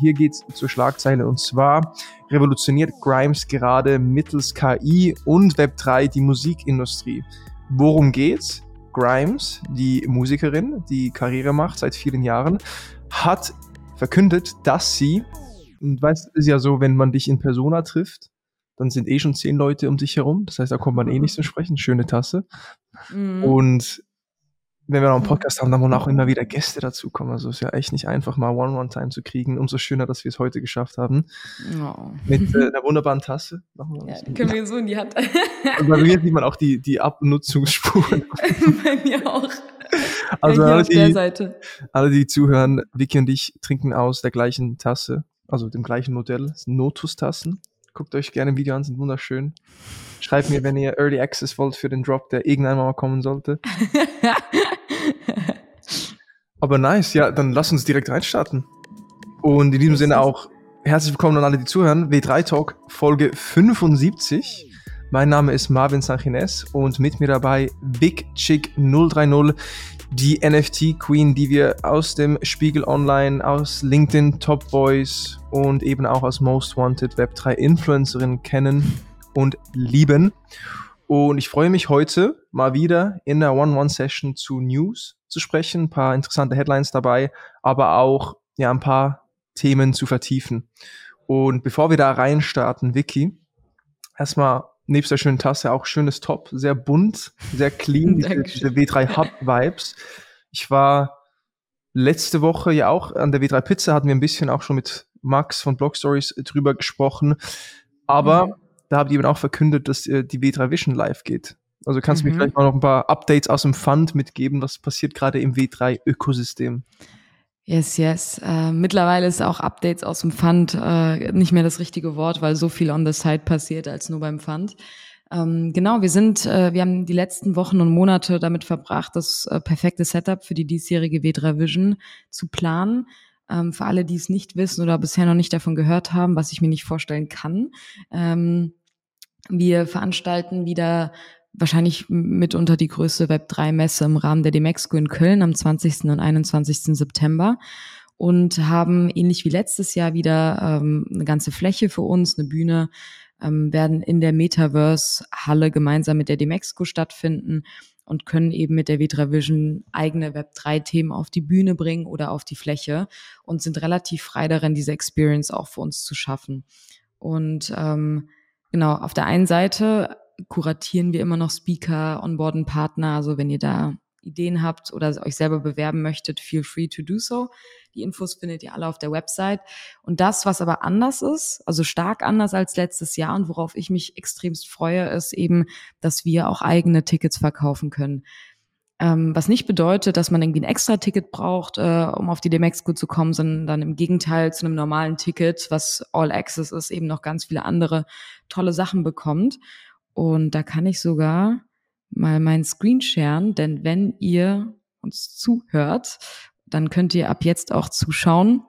hier geht's zur Schlagzeile und zwar revolutioniert Grimes gerade mittels KI und Web3 die Musikindustrie. Worum geht's? Grimes, die Musikerin, die Karriere macht seit vielen Jahren, hat verkündet, dass sie, und weißt, ist ja so, wenn man dich in Persona trifft, dann sind eh schon zehn Leute um dich herum. Das heißt, da kommt man eh nicht zu sprechen. Schöne Tasse. Mhm. Und wenn wir noch einen Podcast haben, dann wollen auch immer wieder Gäste dazukommen. Also ist ja echt nicht einfach, mal One-One-Time zu kriegen. Umso schöner, dass wir es heute geschafft haben. Oh. Mit äh, einer wunderbaren Tasse. ja, die können wir so in die Hand. Und bei mir sieht man auch die, die Abnutzungsspuren. bei mir auch. Also alle, die, alle, die zuhören, Vicky und ich trinken aus der gleichen Tasse, also dem gleichen Modell. Das sind Notus-Tassen. Guckt euch gerne ein Video an, sind wunderschön. Schreibt mir, wenn ihr Early Access wollt für den Drop, der irgendwann mal kommen sollte. Aber nice, ja, dann lass uns direkt reinstarten. Und in diesem Sinne auch herzlich willkommen an alle, die zuhören. W3 Talk Folge 75. Mein Name ist Marvin Sanchines und mit mir dabei Big Chick 030, die NFT Queen, die wir aus dem Spiegel Online, aus LinkedIn Top Voice und eben auch aus Most Wanted Web3 Influencerin kennen und lieben. Und ich freue mich heute mal wieder in der One-One-Session zu News zu sprechen, ein paar interessante Headlines dabei, aber auch ja ein paar Themen zu vertiefen. Und bevor wir da reinstarten, Vicky, erstmal nebst der schönen Tasse auch schönes Top, sehr bunt, sehr clean, diese, diese W3 Hub Vibes. Ich war letzte Woche ja auch an der W3 Pizza, hatten wir ein bisschen auch schon mit Max von Blog Stories drüber gesprochen. Aber mhm da habt ihr eben auch verkündet, dass äh, die W3 Vision live geht. Also kannst du mhm. mir vielleicht mal noch ein paar Updates aus dem Fund mitgeben, was passiert gerade im W3-Ökosystem? Yes, yes. Äh, mittlerweile ist auch Updates aus dem Fund äh, nicht mehr das richtige Wort, weil so viel on the side passiert als nur beim Fund. Ähm, genau, wir sind, äh, wir haben die letzten Wochen und Monate damit verbracht, das äh, perfekte Setup für die diesjährige W3 Vision zu planen. Ähm, für alle, die es nicht wissen oder bisher noch nicht davon gehört haben, was ich mir nicht vorstellen kann. Ähm, wir veranstalten wieder wahrscheinlich mitunter die größte Web3-Messe im Rahmen der Demexco in Köln am 20. und 21. September und haben ähnlich wie letztes Jahr wieder ähm, eine ganze Fläche für uns, eine Bühne, ähm, werden in der Metaverse-Halle gemeinsam mit der Demexco stattfinden und können eben mit der V3 Vision eigene Web3-Themen auf die Bühne bringen oder auf die Fläche und sind relativ frei darin, diese Experience auch für uns zu schaffen. Und ähm, Genau, auf der einen Seite kuratieren wir immer noch Speaker, Onboarden Partner. Also wenn ihr da Ideen habt oder euch selber bewerben möchtet, feel free to do so. Die Infos findet ihr alle auf der Website. Und das, was aber anders ist, also stark anders als letztes Jahr und worauf ich mich extremst freue, ist eben, dass wir auch eigene Tickets verkaufen können. Ähm, was nicht bedeutet, dass man irgendwie ein extra Ticket braucht, äh, um auf die Demexco zu kommen, sondern dann im Gegenteil zu einem normalen Ticket, was All Access ist, eben noch ganz viele andere tolle Sachen bekommt. Und da kann ich sogar mal meinen Screen sharen, denn wenn ihr uns zuhört, dann könnt ihr ab jetzt auch zuschauen.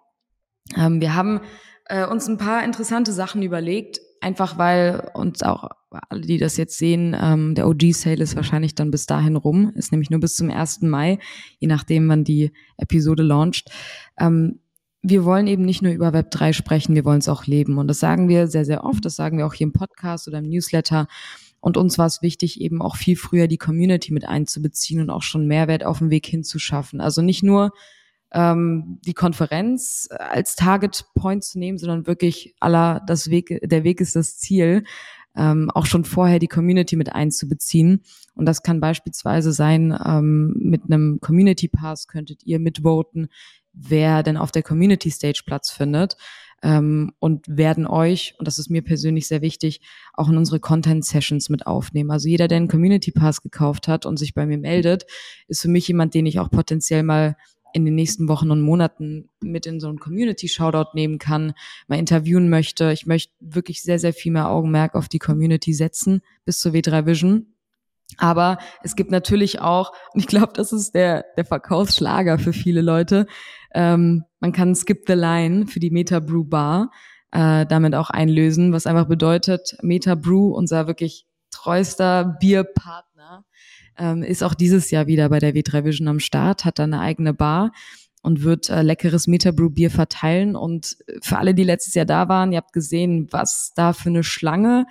Ähm, wir haben äh, uns ein paar interessante Sachen überlegt, einfach weil uns auch alle, die das jetzt sehen, ähm, der OG-Sale ist wahrscheinlich dann bis dahin rum, ist nämlich nur bis zum 1. Mai, je nachdem, wann die Episode launcht. Ähm, wir wollen eben nicht nur über Web3 sprechen, wir wollen es auch leben. Und das sagen wir sehr, sehr oft, das sagen wir auch hier im Podcast oder im Newsletter. Und uns war es wichtig, eben auch viel früher die Community mit einzubeziehen und auch schon Mehrwert auf dem Weg hinzuschaffen. Also nicht nur ähm, die Konferenz als Target Point zu nehmen, sondern wirklich aller das Weg, der Weg ist das Ziel, ähm, auch schon vorher die Community mit einzubeziehen. Und das kann beispielsweise sein, ähm, mit einem Community Pass könntet ihr mitvoten, wer denn auf der Community Stage Platz findet. Ähm, und werden euch, und das ist mir persönlich sehr wichtig, auch in unsere Content Sessions mit aufnehmen. Also jeder, der einen Community Pass gekauft hat und sich bei mir meldet, ist für mich jemand, den ich auch potenziell mal in den nächsten Wochen und Monaten mit in so einen Community-Shoutout nehmen kann, mal interviewen möchte. Ich möchte wirklich sehr, sehr viel mehr Augenmerk auf die Community setzen bis zur W3 Vision. Aber es gibt natürlich auch, und ich glaube, das ist der, der Verkaufsschlager für viele Leute, ähm, man kann Skip the Line für die Meta Brew Bar äh, damit auch einlösen, was einfach bedeutet, Meta Brew, unser wirklich treuster Bierpartner, ähm, ist auch dieses Jahr wieder bei der W3 Vision am Start, hat da eine eigene Bar und wird äh, leckeres Metabrew-Bier verteilen. Und für alle, die letztes Jahr da waren, ihr habt gesehen, was da für eine Schlange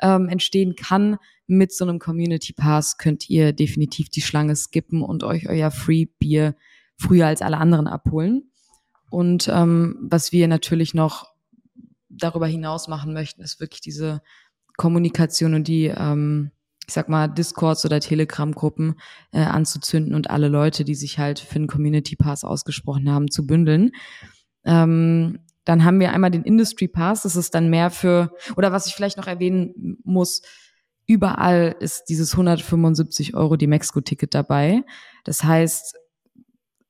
ähm, entstehen kann. Mit so einem Community Pass könnt ihr definitiv die Schlange skippen und euch euer Free-Bier früher als alle anderen abholen. Und ähm, was wir natürlich noch darüber hinaus machen möchten, ist wirklich diese Kommunikation und die ähm, ich sag mal, Discords oder Telegram-Gruppen äh, anzuzünden und alle Leute, die sich halt für einen Community Pass ausgesprochen haben, zu bündeln. Ähm, dann haben wir einmal den Industry Pass, das ist dann mehr für, oder was ich vielleicht noch erwähnen muss, überall ist dieses 175 Euro die Mexiko-Ticket dabei. Das heißt,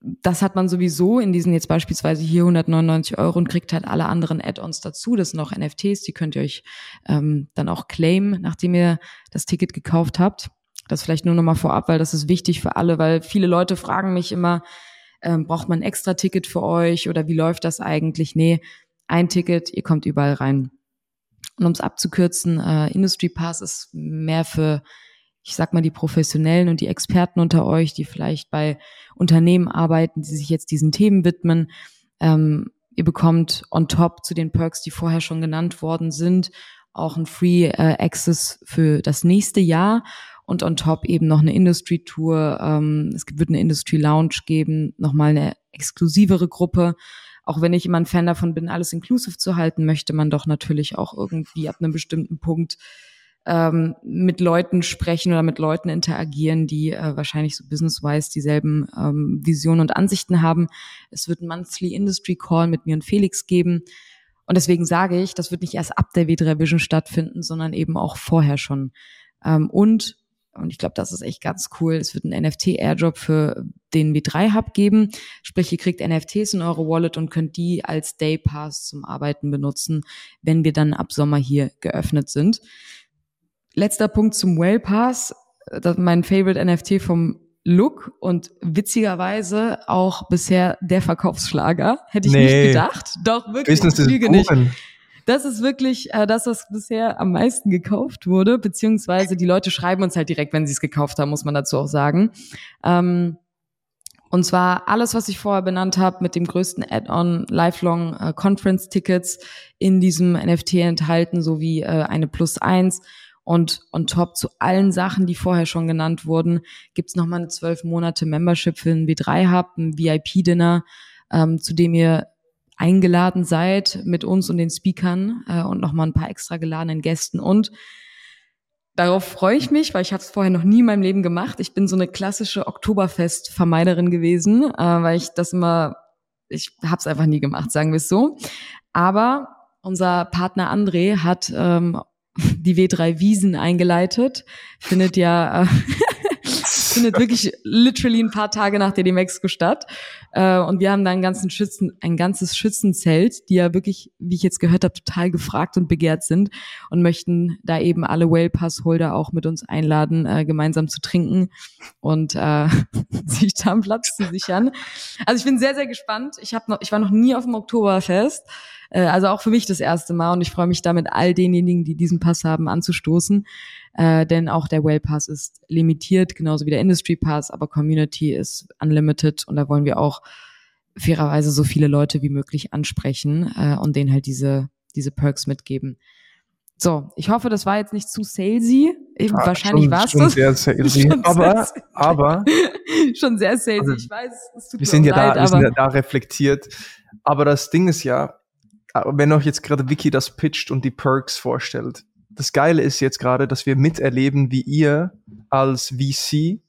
das hat man sowieso in diesen jetzt beispielsweise hier 199 Euro und kriegt halt alle anderen Add-ons dazu. Das sind auch NFTs, die könnt ihr euch ähm, dann auch claimen, nachdem ihr das Ticket gekauft habt. Das vielleicht nur nochmal vorab, weil das ist wichtig für alle, weil viele Leute fragen mich immer, ähm, braucht man ein extra Ticket für euch oder wie läuft das eigentlich? Nee, ein Ticket, ihr kommt überall rein. Und um es abzukürzen, äh, Industry Pass ist mehr für ich sag mal, die Professionellen und die Experten unter euch, die vielleicht bei Unternehmen arbeiten, die sich jetzt diesen Themen widmen. Ähm, ihr bekommt on top zu den Perks, die vorher schon genannt worden sind, auch ein Free äh, Access für das nächste Jahr und on top eben noch eine Industry Tour. Ähm, es wird eine Industry Lounge geben, nochmal eine exklusivere Gruppe. Auch wenn ich immer ein Fan davon bin, alles inclusive zu halten, möchte man doch natürlich auch irgendwie ab einem bestimmten Punkt ähm, mit Leuten sprechen oder mit Leuten interagieren, die äh, wahrscheinlich so business-wise dieselben ähm, Visionen und Ansichten haben. Es wird ein Monthly Industry Call mit mir und Felix geben. Und deswegen sage ich, das wird nicht erst ab der W3 Vision stattfinden, sondern eben auch vorher schon. Ähm, und, und ich glaube, das ist echt ganz cool, es wird einen NFT-Airdrop für den W3-Hub geben. Sprich, ihr kriegt NFTs in eure Wallet und könnt die als Day Pass zum Arbeiten benutzen, wenn wir dann ab Sommer hier geöffnet sind. Letzter Punkt zum Whale Pass. Das ist mein Favorite NFT vom Look und witzigerweise auch bisher der Verkaufsschlager. Hätte ich nee. nicht gedacht. Doch, wirklich. Business lüge nicht. Das ist wirklich äh, das, was bisher am meisten gekauft wurde, beziehungsweise die Leute schreiben uns halt direkt, wenn sie es gekauft haben, muss man dazu auch sagen. Ähm, und zwar alles, was ich vorher benannt habe, mit dem größten Add-on Lifelong äh, Conference Tickets in diesem NFT enthalten, sowie äh, eine Plus eins und on top zu allen Sachen, die vorher schon genannt wurden, gibt's nochmal eine zwölf Monate Membership für ein W3-Hub, ein VIP-Dinner, ähm, zu dem ihr eingeladen seid mit uns und den Speakern äh, und nochmal ein paar extra geladenen Gästen. Und darauf freue ich mich, weil ich habe es vorher noch nie in meinem Leben gemacht. Ich bin so eine klassische Oktoberfest-Vermeiderin gewesen, äh, weil ich das immer, ich habe es einfach nie gemacht, sagen wir es so. Aber unser Partner André hat ähm, die W3 Wiesen eingeleitet. Findet ja, äh, findet wirklich literally ein paar Tage nach der Mexiko statt. Äh, und wir haben da einen ganzen Schützen, ein ganzes Schützenzelt, die ja wirklich, wie ich jetzt gehört habe, total gefragt und begehrt sind und möchten da eben alle Whale Pass Holder auch mit uns einladen, äh, gemeinsam zu trinken und äh, sich da einen Platz zu sichern. Also ich bin sehr, sehr gespannt. Ich habe noch, ich war noch nie auf dem Oktoberfest. Äh, also auch für mich das erste Mal und ich freue mich damit all denjenigen, die diesen Pass haben, anzustoßen. Äh, denn auch der Whale Pass ist limitiert, genauso wie der Industry Pass, aber Community ist unlimited und da wollen wir auch fairerweise so viele Leute wie möglich ansprechen äh, und denen halt diese, diese Perks mitgeben. So, ich hoffe, das war jetzt nicht zu salesy. Eben, ja, wahrscheinlich war es das. Sehr salesy. aber, sehr, aber. schon sehr salesy. Also, ich weiß, es tut wir sind ja leid, da, wir sind ja da reflektiert. Aber das Ding ist ja, wenn euch jetzt gerade Vicky das pitcht und die Perks vorstellt, das Geile ist jetzt gerade, dass wir miterleben, wie ihr als VC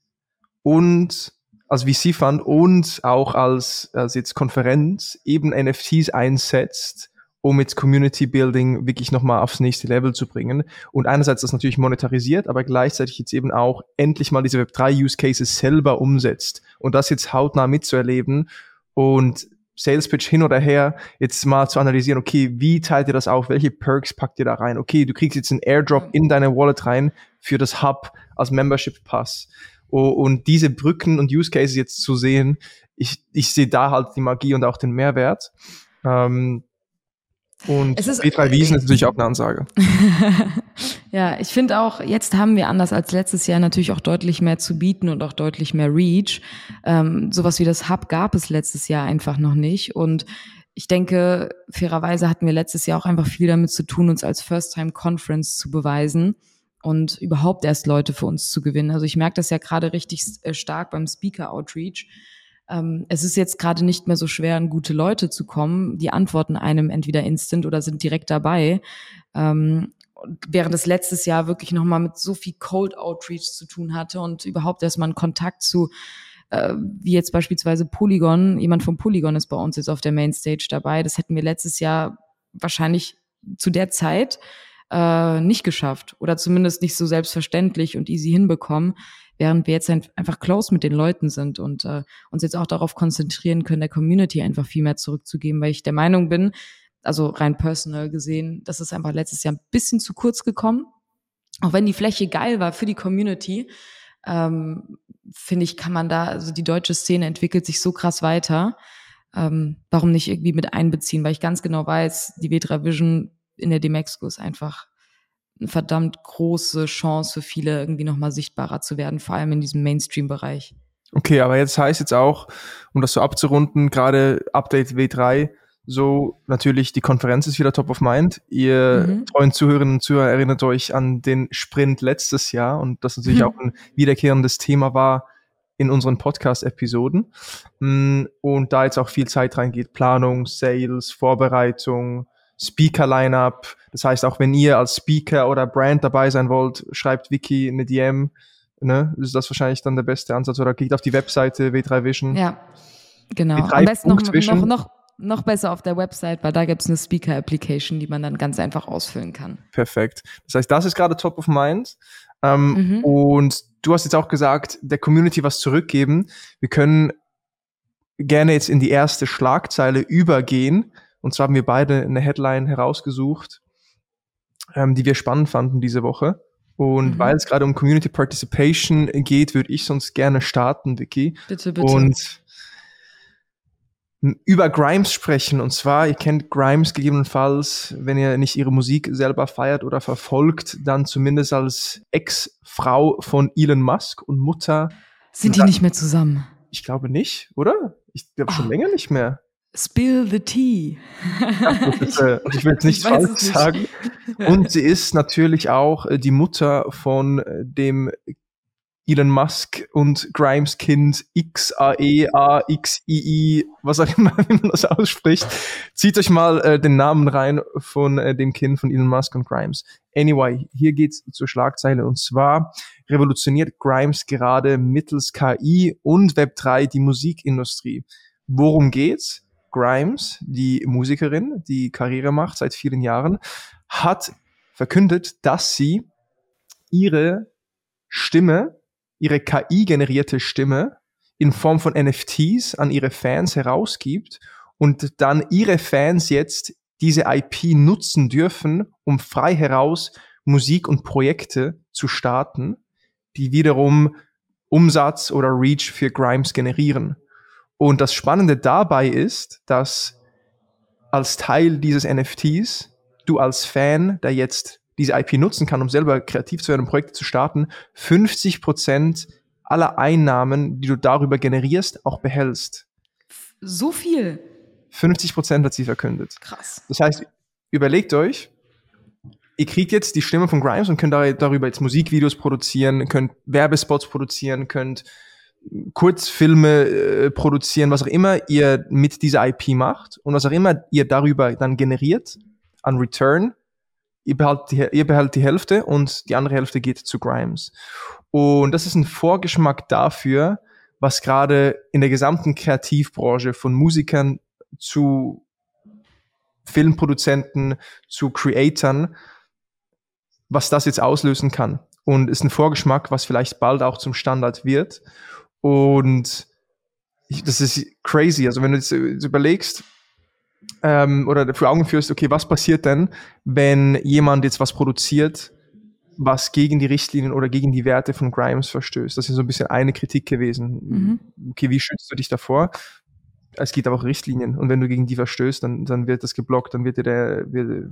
und als VC-Fund und auch als, als jetzt Konferenz eben NFTs einsetzt, um jetzt Community Building wirklich nochmal aufs nächste Level zu bringen. Und einerseits das natürlich monetarisiert, aber gleichzeitig jetzt eben auch endlich mal diese Web3 Use Cases selber umsetzt. Und das jetzt hautnah mitzuerleben und Sales Pitch hin oder her, jetzt mal zu analysieren, okay, wie teilt ihr das auf? Welche Perks packt ihr da rein? Okay, du kriegst jetzt einen Airdrop in deine Wallet rein für das Hub als Membership Pass. und diese Brücken und Use Cases jetzt zu sehen, ich, ich sehe da halt die Magie und auch den Mehrwert. Ähm, und es ist, B3 Wiesen ist natürlich auch eine Ansage. Ja, ich finde auch, jetzt haben wir anders als letztes Jahr natürlich auch deutlich mehr zu bieten und auch deutlich mehr Reach. Ähm, sowas wie das Hub gab es letztes Jahr einfach noch nicht. Und ich denke, fairerweise hatten wir letztes Jahr auch einfach viel damit zu tun, uns als First-Time-Conference zu beweisen und überhaupt erst Leute für uns zu gewinnen. Also ich merke das ja gerade richtig äh, stark beim Speaker-Outreach. Ähm, es ist jetzt gerade nicht mehr so schwer, an gute Leute zu kommen. Die antworten einem entweder instant oder sind direkt dabei. Ähm, während es letztes Jahr wirklich nochmal mit so viel Cold Outreach zu tun hatte und überhaupt erstmal einen Kontakt zu äh, wie jetzt beispielsweise Polygon, jemand von Polygon ist bei uns jetzt auf der Mainstage dabei. Das hätten wir letztes Jahr wahrscheinlich zu der Zeit äh, nicht geschafft oder zumindest nicht so selbstverständlich und easy hinbekommen, während wir jetzt einfach close mit den Leuten sind und äh, uns jetzt auch darauf konzentrieren können, der Community einfach viel mehr zurückzugeben, weil ich der Meinung bin, also rein personal gesehen, das ist einfach letztes Jahr ein bisschen zu kurz gekommen. Auch wenn die Fläche geil war für die Community, ähm, finde ich, kann man da, also die deutsche Szene entwickelt sich so krass weiter. Ähm, warum nicht irgendwie mit einbeziehen? Weil ich ganz genau weiß, die V3 Vision in der Demexco ist einfach eine verdammt große Chance für viele, irgendwie nochmal sichtbarer zu werden, vor allem in diesem Mainstream-Bereich. Okay, aber jetzt heißt jetzt auch, um das so abzurunden, gerade Update W3, so natürlich die Konferenz ist wieder top of mind. Ihr mhm. treuen Zuhörerinnen und Zuhörer erinnert euch an den Sprint letztes Jahr und das natürlich mhm. auch ein wiederkehrendes Thema war in unseren Podcast-Episoden. Mm, und da jetzt auch viel Zeit reingeht, Planung, Sales, Vorbereitung, Speaker-Lineup. Das heißt, auch wenn ihr als Speaker oder Brand dabei sein wollt, schreibt Wiki eine DM. Ne? Ist das wahrscheinlich dann der beste Ansatz oder geht auf die Webseite W3 Vision. Ja, genau. W3 Am besten noch, noch, noch, noch besser auf der Website, weil da gibt es eine Speaker-Application, die man dann ganz einfach ausfüllen kann. Perfekt. Das heißt, das ist gerade top of mind. Ähm, mhm. Und du hast jetzt auch gesagt, der Community was zurückgeben. Wir können gerne jetzt in die erste Schlagzeile übergehen. Und zwar haben wir beide eine Headline herausgesucht, ähm, die wir spannend fanden diese Woche. Und mhm. weil es gerade um Community Participation geht, würde ich sonst gerne starten, Vicky. Bitte, bitte. Und über Grimes sprechen. Und zwar, ihr kennt Grimes gegebenenfalls, wenn ihr nicht ihre Musik selber feiert oder verfolgt, dann zumindest als Ex-Frau von Elon Musk und Mutter. Sind die nicht mehr zusammen? Ich glaube nicht, oder? Ich glaube schon oh. länger nicht mehr. Spill the tea. Ist, äh, ich will jetzt nichts falsch sagen. Und sie ist natürlich auch äh, die Mutter von äh, dem Elon Musk und Grimes Kind XAEAXII, was auch immer, wie man das ausspricht. Zieht euch mal äh, den Namen rein von äh, dem Kind von Elon Musk und Grimes. Anyway, hier geht's zur Schlagzeile und zwar revolutioniert Grimes gerade mittels KI und Web3 die Musikindustrie. Worum geht's? Grimes, die Musikerin, die Karriere macht seit vielen Jahren, hat verkündet, dass sie ihre Stimme ihre KI-generierte Stimme in Form von NFTs an ihre Fans herausgibt und dann ihre Fans jetzt diese IP nutzen dürfen, um frei heraus Musik und Projekte zu starten, die wiederum Umsatz oder Reach für Grimes generieren. Und das Spannende dabei ist, dass als Teil dieses NFTs du als Fan, der jetzt diese IP nutzen kann, um selber kreativ zu werden, Projekte zu starten, 50 Prozent aller Einnahmen, die du darüber generierst, auch behältst. So viel? 50 Prozent hat sie verkündet. Krass. Das heißt, überlegt euch, ihr kriegt jetzt die Stimme von Grimes und könnt darüber jetzt Musikvideos produzieren, könnt Werbespots produzieren, könnt Kurzfilme äh, produzieren, was auch immer ihr mit dieser IP macht und was auch immer ihr darüber dann generiert an Return, ihr behält, die, ihr behält die Hälfte und die andere Hälfte geht zu Grimes. Und das ist ein Vorgeschmack dafür, was gerade in der gesamten Kreativbranche von Musikern zu Filmproduzenten zu Creatoren, was das jetzt auslösen kann. Und ist ein Vorgeschmack, was vielleicht bald auch zum Standard wird. Und ich, das ist crazy. Also wenn du jetzt überlegst, ähm, oder für Augen führst, okay, was passiert denn, wenn jemand jetzt was produziert, was gegen die Richtlinien oder gegen die Werte von Grimes verstößt? Das ist so ein bisschen eine Kritik gewesen. Mhm. Okay, wie schützt du dich davor? Es gibt aber auch Richtlinien und wenn du gegen die verstößt, dann, dann wird das geblockt, dann wird dir der, wird,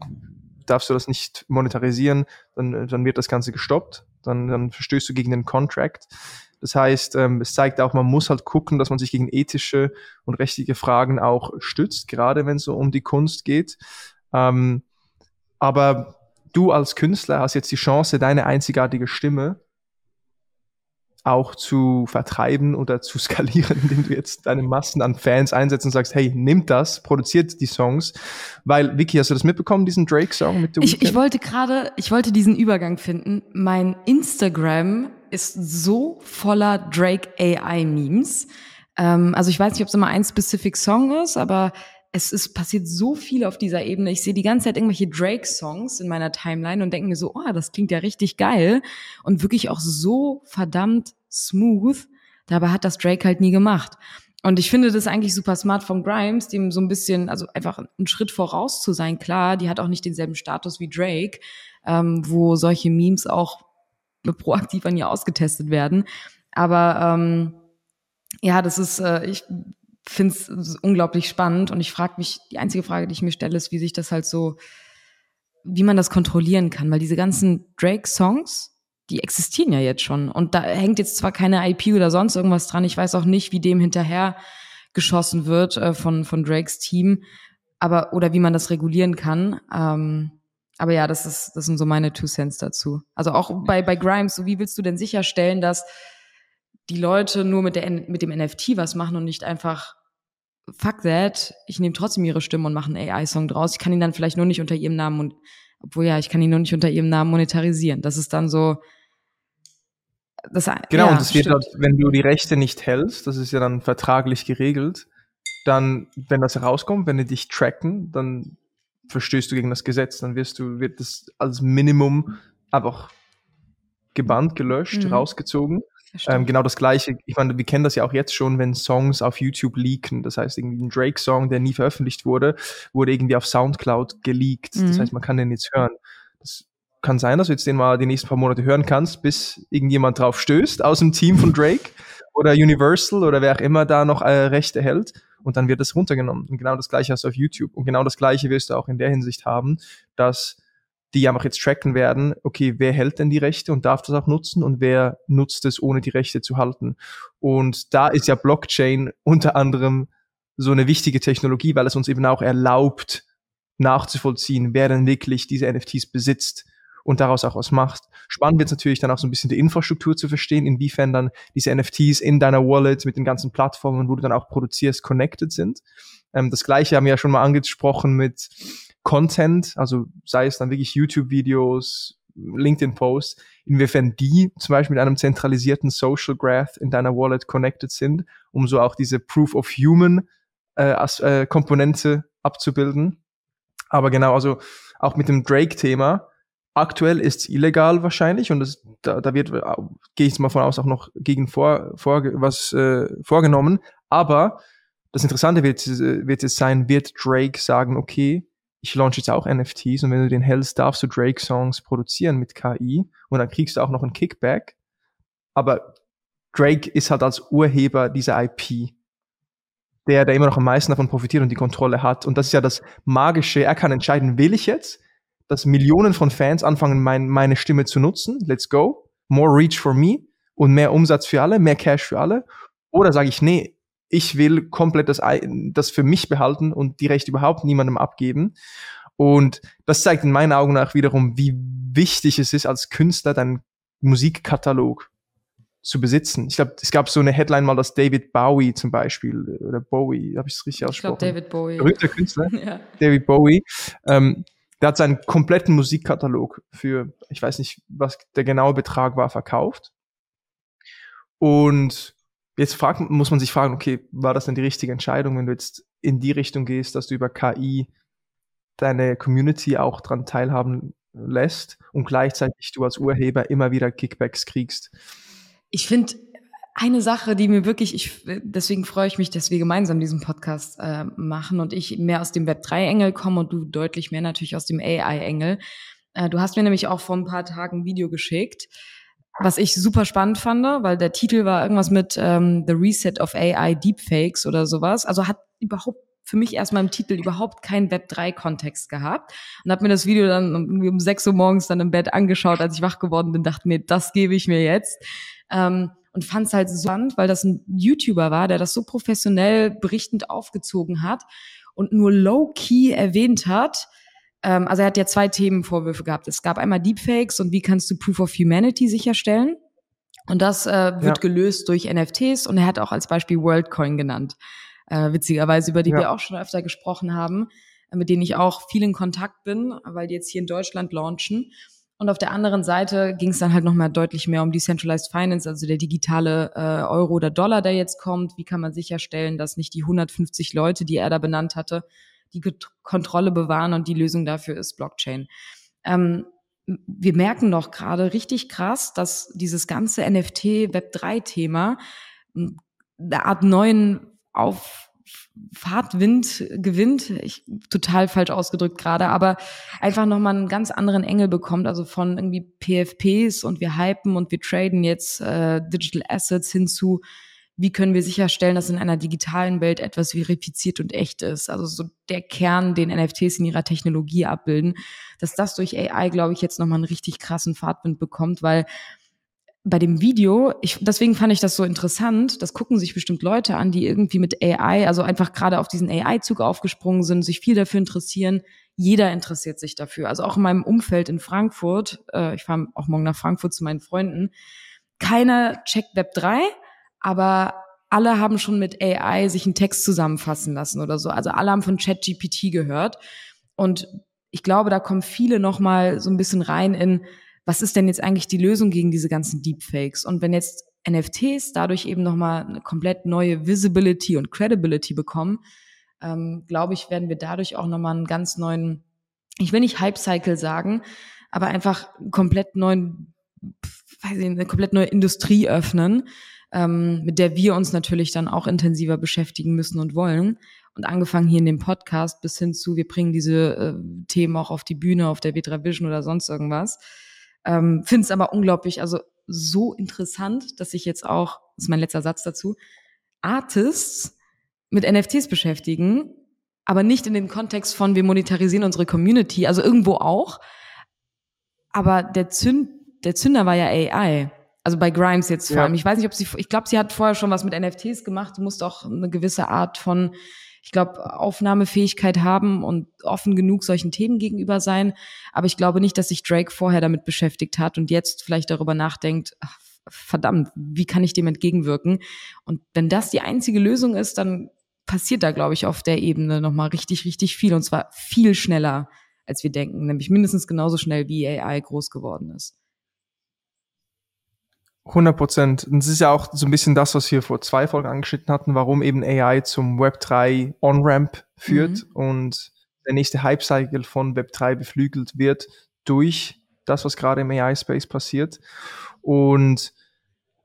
darfst du das nicht monetarisieren, dann, dann wird das Ganze gestoppt, dann, dann verstößt du gegen den Contract. Das heißt, ähm, es zeigt auch, man muss halt gucken, dass man sich gegen ethische und rechtliche Fragen auch stützt, gerade wenn es so um die Kunst geht. Ähm, aber du als Künstler hast jetzt die Chance, deine einzigartige Stimme auch zu vertreiben oder zu skalieren, indem du jetzt deine Massen an Fans einsetzt und sagst, hey, nimm das, produziert die Songs. Weil, Vicky, hast du das mitbekommen, diesen Drake-Song mit The ich, ich wollte gerade, ich wollte diesen Übergang finden. Mein Instagram ist so voller Drake AI-Memes. Ähm, also ich weiß nicht, ob es immer ein specific Song ist, aber es ist passiert so viel auf dieser Ebene. Ich sehe die ganze Zeit irgendwelche Drake-Songs in meiner Timeline und denke mir so, oh, das klingt ja richtig geil und wirklich auch so verdammt smooth. Dabei hat das Drake halt nie gemacht. Und ich finde das eigentlich super smart von Grimes, dem so ein bisschen, also einfach einen Schritt voraus zu sein. Klar, die hat auch nicht denselben Status wie Drake, ähm, wo solche Memes auch proaktiv an ihr ausgetestet werden. Aber ähm, ja, das ist, äh, ich finde es unglaublich spannend und ich frage mich, die einzige Frage, die ich mir stelle, ist, wie sich das halt so, wie man das kontrollieren kann, weil diese ganzen Drake-Songs, die existieren ja jetzt schon und da hängt jetzt zwar keine IP oder sonst irgendwas dran, ich weiß auch nicht, wie dem hinterher geschossen wird äh, von, von Drakes Team, aber, oder wie man das regulieren kann. Ähm, aber ja, das ist, das sind so meine Two Cents dazu. Also auch bei, bei Grimes, so wie willst du denn sicherstellen, dass die Leute nur mit, der, mit dem NFT was machen und nicht einfach fuck that, ich nehme trotzdem ihre Stimme und mache einen AI-Song draus. Ich kann ihn dann vielleicht nur nicht unter ihrem Namen und obwohl ja, ich kann ihn nur nicht unter ihrem Namen monetarisieren. Das ist dann so. Das, genau, ja, und es wird halt, wenn du die Rechte nicht hältst, das ist ja dann vertraglich geregelt, dann, wenn das herauskommt, wenn die dich tracken, dann verstößt du gegen das Gesetz, dann wirst du, wird das als Minimum einfach gebannt, gelöscht, mhm. rausgezogen. Ähm, genau das gleiche, ich meine, wir kennen das ja auch jetzt schon, wenn Songs auf YouTube leaken. Das heißt, irgendwie ein Drake-Song, der nie veröffentlicht wurde, wurde irgendwie auf Soundcloud geleakt. Mhm. Das heißt, man kann den jetzt hören. Das kann sein, dass du jetzt den mal die nächsten paar Monate hören kannst, bis irgendjemand drauf stößt aus dem Team von Drake oder Universal oder wer auch immer da noch äh, Rechte hält. Und dann wird es runtergenommen. Und genau das gleiche hast du auf YouTube. Und genau das gleiche wirst du auch in der Hinsicht haben, dass die einfach jetzt tracken werden, okay, wer hält denn die Rechte und darf das auch nutzen und wer nutzt es, ohne die Rechte zu halten. Und da ist ja Blockchain unter anderem so eine wichtige Technologie, weil es uns eben auch erlaubt, nachzuvollziehen, wer denn wirklich diese NFTs besitzt und daraus auch was macht. Spannend wird es natürlich dann auch so ein bisschen die Infrastruktur zu verstehen, inwiefern dann diese NFTs in deiner Wallet mit den ganzen Plattformen, wo du dann auch produzierst, connected sind. Ähm, das gleiche haben wir ja schon mal angesprochen mit Content, also sei es dann wirklich YouTube-Videos, LinkedIn-Posts, inwiefern die zum Beispiel mit einem zentralisierten Social Graph in deiner Wallet connected sind, um so auch diese Proof of Human äh, äh, Komponente abzubilden. Aber genau, also auch mit dem Drake-Thema, aktuell ist es illegal wahrscheinlich und das, da, da wird, äh, gehe ich mal von aus, auch noch gegen vor, vor was äh, vorgenommen. Aber das Interessante wird, äh, wird es sein, wird Drake sagen, okay, ich launch jetzt auch NFTs und wenn du den hältst, darfst du Drake-Songs produzieren mit KI und dann kriegst du auch noch ein Kickback. Aber Drake ist halt als Urheber dieser IP, der, der immer noch am meisten davon profitiert und die Kontrolle hat. Und das ist ja das Magische. Er kann entscheiden, will ich jetzt, dass Millionen von Fans anfangen, mein, meine Stimme zu nutzen? Let's go. More reach for me und mehr Umsatz für alle, mehr Cash für alle. Oder sage ich, nee, ich will komplett das, das für mich behalten und die Rechte überhaupt niemandem abgeben. Und das zeigt in meinen Augen nach wiederum, wie wichtig es ist, als Künstler deinen Musikkatalog zu besitzen. Ich glaube, es gab so eine Headline mal, dass David Bowie zum Beispiel, oder Bowie, habe ich es richtig ausgesprochen? Ich glaube, David Bowie. Berühmter Künstler, ja. David Bowie. Ähm, der hat seinen kompletten Musikkatalog für, ich weiß nicht, was der genaue Betrag war, verkauft. Und Jetzt fragt, muss man sich fragen, okay, war das denn die richtige Entscheidung, wenn du jetzt in die Richtung gehst, dass du über KI deine Community auch dran teilhaben lässt und gleichzeitig du als Urheber immer wieder Kickbacks kriegst? Ich finde eine Sache, die mir wirklich, ich, deswegen freue ich mich, dass wir gemeinsam diesen Podcast äh, machen und ich mehr aus dem Web 3-Engel komme und du deutlich mehr natürlich aus dem AI-Engel. Äh, du hast mir nämlich auch vor ein paar Tagen ein Video geschickt, was ich super spannend fand, weil der Titel war irgendwas mit ähm, The Reset of AI Deepfakes oder sowas. Also hat überhaupt für mich erstmal im Titel überhaupt keinen Web3-Kontext gehabt und habe mir das Video dann um, sechs Uhr morgens dann im Bett angeschaut, als ich wach geworden bin, dachte mir, das gebe ich mir jetzt. Ähm, und fand es halt so spannend, weil das ein YouTuber war, der das so professionell berichtend aufgezogen hat und nur low-key erwähnt hat, ähm, also er hat ja zwei Themenvorwürfe gehabt. Es gab einmal Deepfakes und wie kannst du Proof of Humanity sicherstellen? Und das äh, wird ja. gelöst durch NFTs und er hat auch als Beispiel WorldCoin genannt. Äh, witzigerweise, über die ja. wir auch schon öfter gesprochen haben, äh, mit denen ich auch viel in Kontakt bin, weil die jetzt hier in Deutschland launchen. Und auf der anderen Seite ging es dann halt nochmal deutlich mehr um Decentralized Finance, also der digitale äh, Euro oder Dollar, der jetzt kommt. Wie kann man sicherstellen, dass nicht die 150 Leute, die er da benannt hatte, die Kontrolle bewahren und die Lösung dafür ist Blockchain. Ähm, wir merken doch gerade richtig krass, dass dieses ganze NFT Web 3 Thema eine Art neuen auf Fahrtwind gewinnt, ich, total falsch ausgedrückt gerade, aber einfach nochmal einen ganz anderen Engel bekommt, also von irgendwie PFPs und wir hypen und wir traden jetzt äh, Digital Assets hinzu wie können wir sicherstellen, dass in einer digitalen Welt etwas verifiziert und echt ist. Also so der Kern, den NFTs in ihrer Technologie abbilden, dass das durch AI, glaube ich, jetzt nochmal einen richtig krassen Fahrtwind bekommt, weil bei dem Video, ich, deswegen fand ich das so interessant, das gucken sich bestimmt Leute an, die irgendwie mit AI, also einfach gerade auf diesen AI-Zug aufgesprungen sind, sich viel dafür interessieren. Jeder interessiert sich dafür. Also auch in meinem Umfeld in Frankfurt, äh, ich fahre auch morgen nach Frankfurt zu meinen Freunden, keiner checkt Web 3, aber alle haben schon mit AI sich einen Text zusammenfassen lassen oder so. Also alle haben von ChatGPT gehört. Und ich glaube, da kommen viele noch mal so ein bisschen rein in, was ist denn jetzt eigentlich die Lösung gegen diese ganzen Deepfakes? Und wenn jetzt NFTs dadurch eben noch mal eine komplett neue Visibility und Credibility bekommen, ähm, glaube ich, werden wir dadurch auch noch mal einen ganz neuen, ich will nicht Hype-Cycle sagen, aber einfach komplett neuen, weiß ich, eine komplett neue Industrie öffnen, ähm, mit der wir uns natürlich dann auch intensiver beschäftigen müssen und wollen. Und angefangen hier in dem Podcast bis hin zu, wir bringen diese äh, Themen auch auf die Bühne, auf der V3 Vision oder sonst irgendwas. Ähm, Finde es aber unglaublich, also so interessant, dass ich jetzt auch, das ist mein letzter Satz dazu, Artists mit NFTs beschäftigen, aber nicht in dem Kontext von, wir monetarisieren unsere Community, also irgendwo auch. Aber der, Zünd, der Zünder war ja AI. Also bei Grimes jetzt vor ja. allem. Ich weiß nicht, ob sie, ich glaube, sie hat vorher schon was mit NFTs gemacht. Du musst auch eine gewisse Art von, ich glaube, Aufnahmefähigkeit haben und offen genug solchen Themen gegenüber sein. Aber ich glaube nicht, dass sich Drake vorher damit beschäftigt hat und jetzt vielleicht darüber nachdenkt, ach, verdammt, wie kann ich dem entgegenwirken? Und wenn das die einzige Lösung ist, dann passiert da, glaube ich, auf der Ebene nochmal richtig, richtig viel. Und zwar viel schneller, als wir denken. Nämlich mindestens genauso schnell, wie AI groß geworden ist. 100 Prozent. Und es ist ja auch so ein bisschen das, was wir vor zwei Folgen angeschnitten hatten, warum eben AI zum Web3 On-Ramp führt mhm. und der nächste Hype-Cycle von Web3 beflügelt wird durch das, was gerade im AI-Space passiert. Und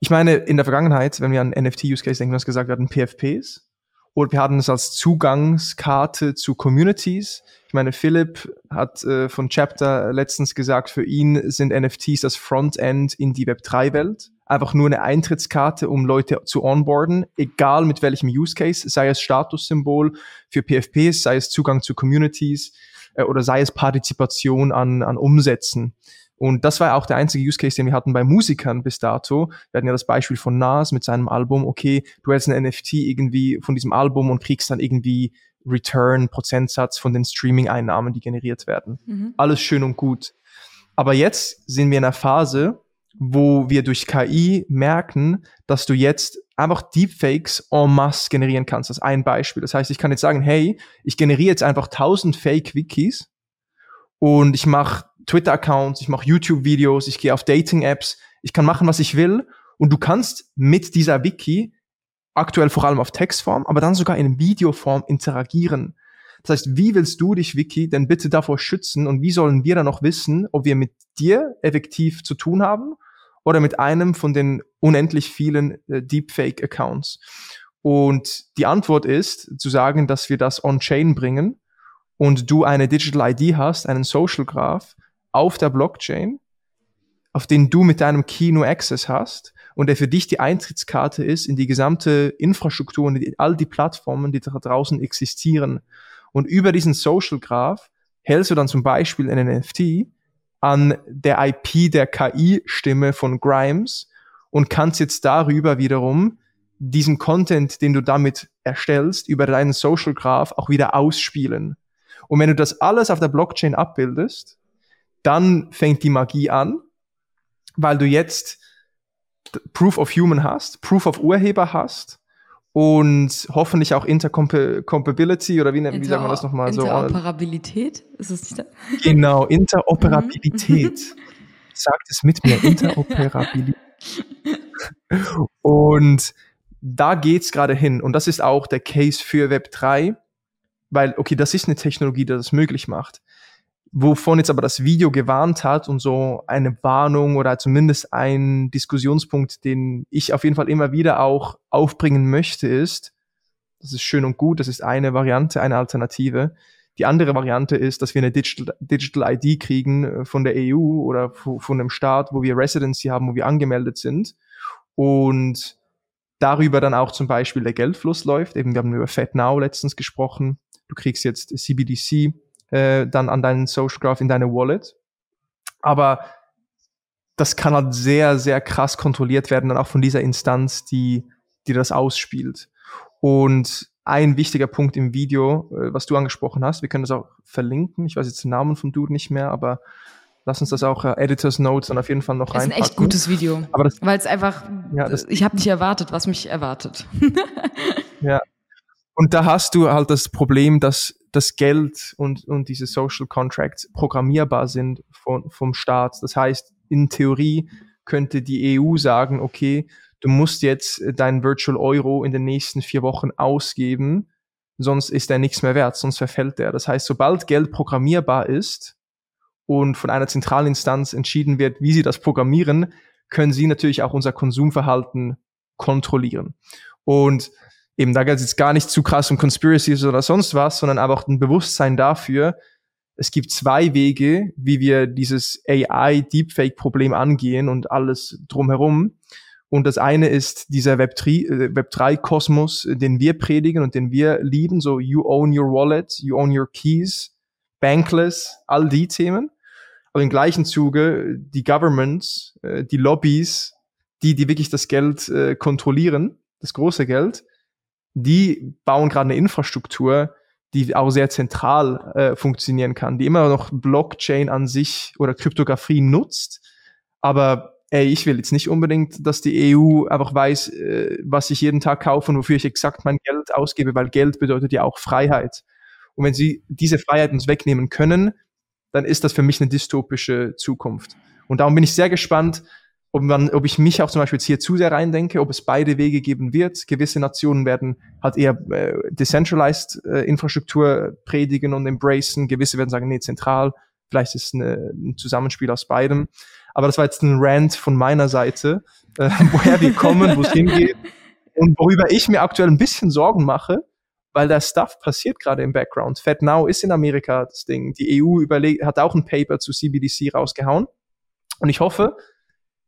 ich meine, in der Vergangenheit, wenn wir an NFT-Use-Case denken, du hast gesagt, wir hatten PFPs oder wir hatten es als Zugangskarte zu Communities. Meine, Philipp hat äh, von Chapter letztens gesagt, für ihn sind NFTs das Frontend in die Web3-Welt. Einfach nur eine Eintrittskarte, um Leute zu onboarden, egal mit welchem Use Case, sei es Statussymbol für PFPs, sei es Zugang zu Communities äh, oder sei es Partizipation an, an Umsätzen. Und das war auch der einzige Use Case, den wir hatten bei Musikern bis dato. Wir hatten ja das Beispiel von Nas mit seinem Album. Okay, du hältst ein NFT irgendwie von diesem Album und kriegst dann irgendwie Return, Prozentsatz von den Streaming-Einnahmen, die generiert werden. Mhm. Alles schön und gut. Aber jetzt sind wir in einer Phase, wo wir durch KI merken, dass du jetzt einfach Deepfakes en masse generieren kannst. Das ist ein Beispiel. Das heißt, ich kann jetzt sagen, hey, ich generiere jetzt einfach 1000 Fake-Wikis und ich mache Twitter-Accounts, ich mache YouTube-Videos, ich gehe auf Dating-Apps, ich kann machen, was ich will. Und du kannst mit dieser Wiki aktuell vor allem auf Textform, aber dann sogar in Videoform interagieren. Das heißt, wie willst du dich, Wiki, denn bitte davor schützen und wie sollen wir dann noch wissen, ob wir mit dir effektiv zu tun haben oder mit einem von den unendlich vielen äh, Deepfake-Accounts? Und die Antwort ist, zu sagen, dass wir das on-chain bringen und du eine Digital ID hast, einen Social Graph, auf der Blockchain, auf den du mit deinem Key nur Access hast und der für dich die Eintrittskarte ist in die gesamte Infrastruktur und in all die Plattformen, die da draußen existieren. Und über diesen Social Graph hältst du dann zum Beispiel einen NFT an der IP der KI-Stimme von Grimes und kannst jetzt darüber wiederum diesen Content, den du damit erstellst, über deinen Social Graph auch wieder ausspielen. Und wenn du das alles auf der Blockchain abbildest, dann fängt die Magie an, weil du jetzt Proof of Human hast, Proof of Urheber hast und hoffentlich auch Intercompatibility oder wie, Inter wie sagt man das nochmal so? Interoperabilität? Ist es nicht da? Genau, Interoperabilität. Sagt es mit mir, Interoperabilität. und da geht's gerade hin. Und das ist auch der Case für Web 3, weil, okay, das ist eine Technologie, die das möglich macht. Wovon jetzt aber das Video gewarnt hat und so eine Warnung oder zumindest ein Diskussionspunkt, den ich auf jeden Fall immer wieder auch aufbringen möchte, ist, das ist schön und gut, das ist eine Variante, eine Alternative. Die andere Variante ist, dass wir eine Digital, Digital ID kriegen äh, von der EU oder von einem Staat, wo wir Residency haben, wo wir angemeldet sind und darüber dann auch zum Beispiel der Geldfluss läuft. Eben, wir haben über FedNow letztens gesprochen. Du kriegst jetzt CBDC äh, dann an deinen Social Graph in deine Wallet. Aber das kann halt sehr, sehr krass kontrolliert werden, dann auch von dieser Instanz, die, die das ausspielt. Und ein wichtiger Punkt im Video, äh, was du angesprochen hast, wir können das auch verlinken. Ich weiß jetzt den Namen vom Dude nicht mehr, aber lass uns das auch äh, Editors Notes dann auf jeden Fall noch rein. Das ist ein echt gutes Video. weil es einfach, ja, das, ich habe nicht erwartet, was mich erwartet. ja. Und da hast du halt das Problem, dass das Geld und, und diese Social Contracts programmierbar sind von, vom Staat. Das heißt, in Theorie könnte die EU sagen, okay, du musst jetzt deinen Virtual Euro in den nächsten vier Wochen ausgeben, sonst ist er nichts mehr wert, sonst verfällt er. Das heißt, sobald Geld programmierbar ist und von einer Zentralinstanz entschieden wird, wie sie das programmieren, können sie natürlich auch unser Konsumverhalten kontrollieren. Und eben da geht es jetzt gar nicht zu krass um Conspiracies oder sonst was, sondern einfach ein Bewusstsein dafür, es gibt zwei Wege, wie wir dieses AI-Deepfake-Problem angehen und alles drumherum. Und das eine ist dieser Web3-Kosmos, äh, den wir predigen und den wir lieben, so you own your wallet, you own your keys, bankless, all die Themen. Aber im gleichen Zuge die Governments, äh, die Lobbys, die, die wirklich das Geld äh, kontrollieren, das große Geld, die bauen gerade eine Infrastruktur, die auch sehr zentral äh, funktionieren kann, die immer noch Blockchain an sich oder Kryptographie nutzt. Aber ey, ich will jetzt nicht unbedingt, dass die EU einfach weiß, äh, was ich jeden Tag kaufe und wofür ich exakt mein Geld ausgebe, weil Geld bedeutet ja auch Freiheit. Und wenn sie diese Freiheit uns wegnehmen können, dann ist das für mich eine dystopische Zukunft. Und darum bin ich sehr gespannt, ob, man, ob ich mich auch zum Beispiel jetzt hier zu sehr reindenke, ob es beide Wege geben wird. Gewisse Nationen werden halt eher äh, decentralized äh, Infrastruktur predigen und embracen. Gewisse werden sagen, nee, zentral. Vielleicht ist es eine, ein Zusammenspiel aus beidem. Aber das war jetzt ein Rant von meiner Seite, äh, woher wir kommen, wo es hingeht und worüber ich mir aktuell ein bisschen Sorgen mache, weil der Stuff passiert gerade im Background. FedNow ist in Amerika das Ding. Die EU überlegt, hat auch ein Paper zu CBDC rausgehauen. Und ich hoffe,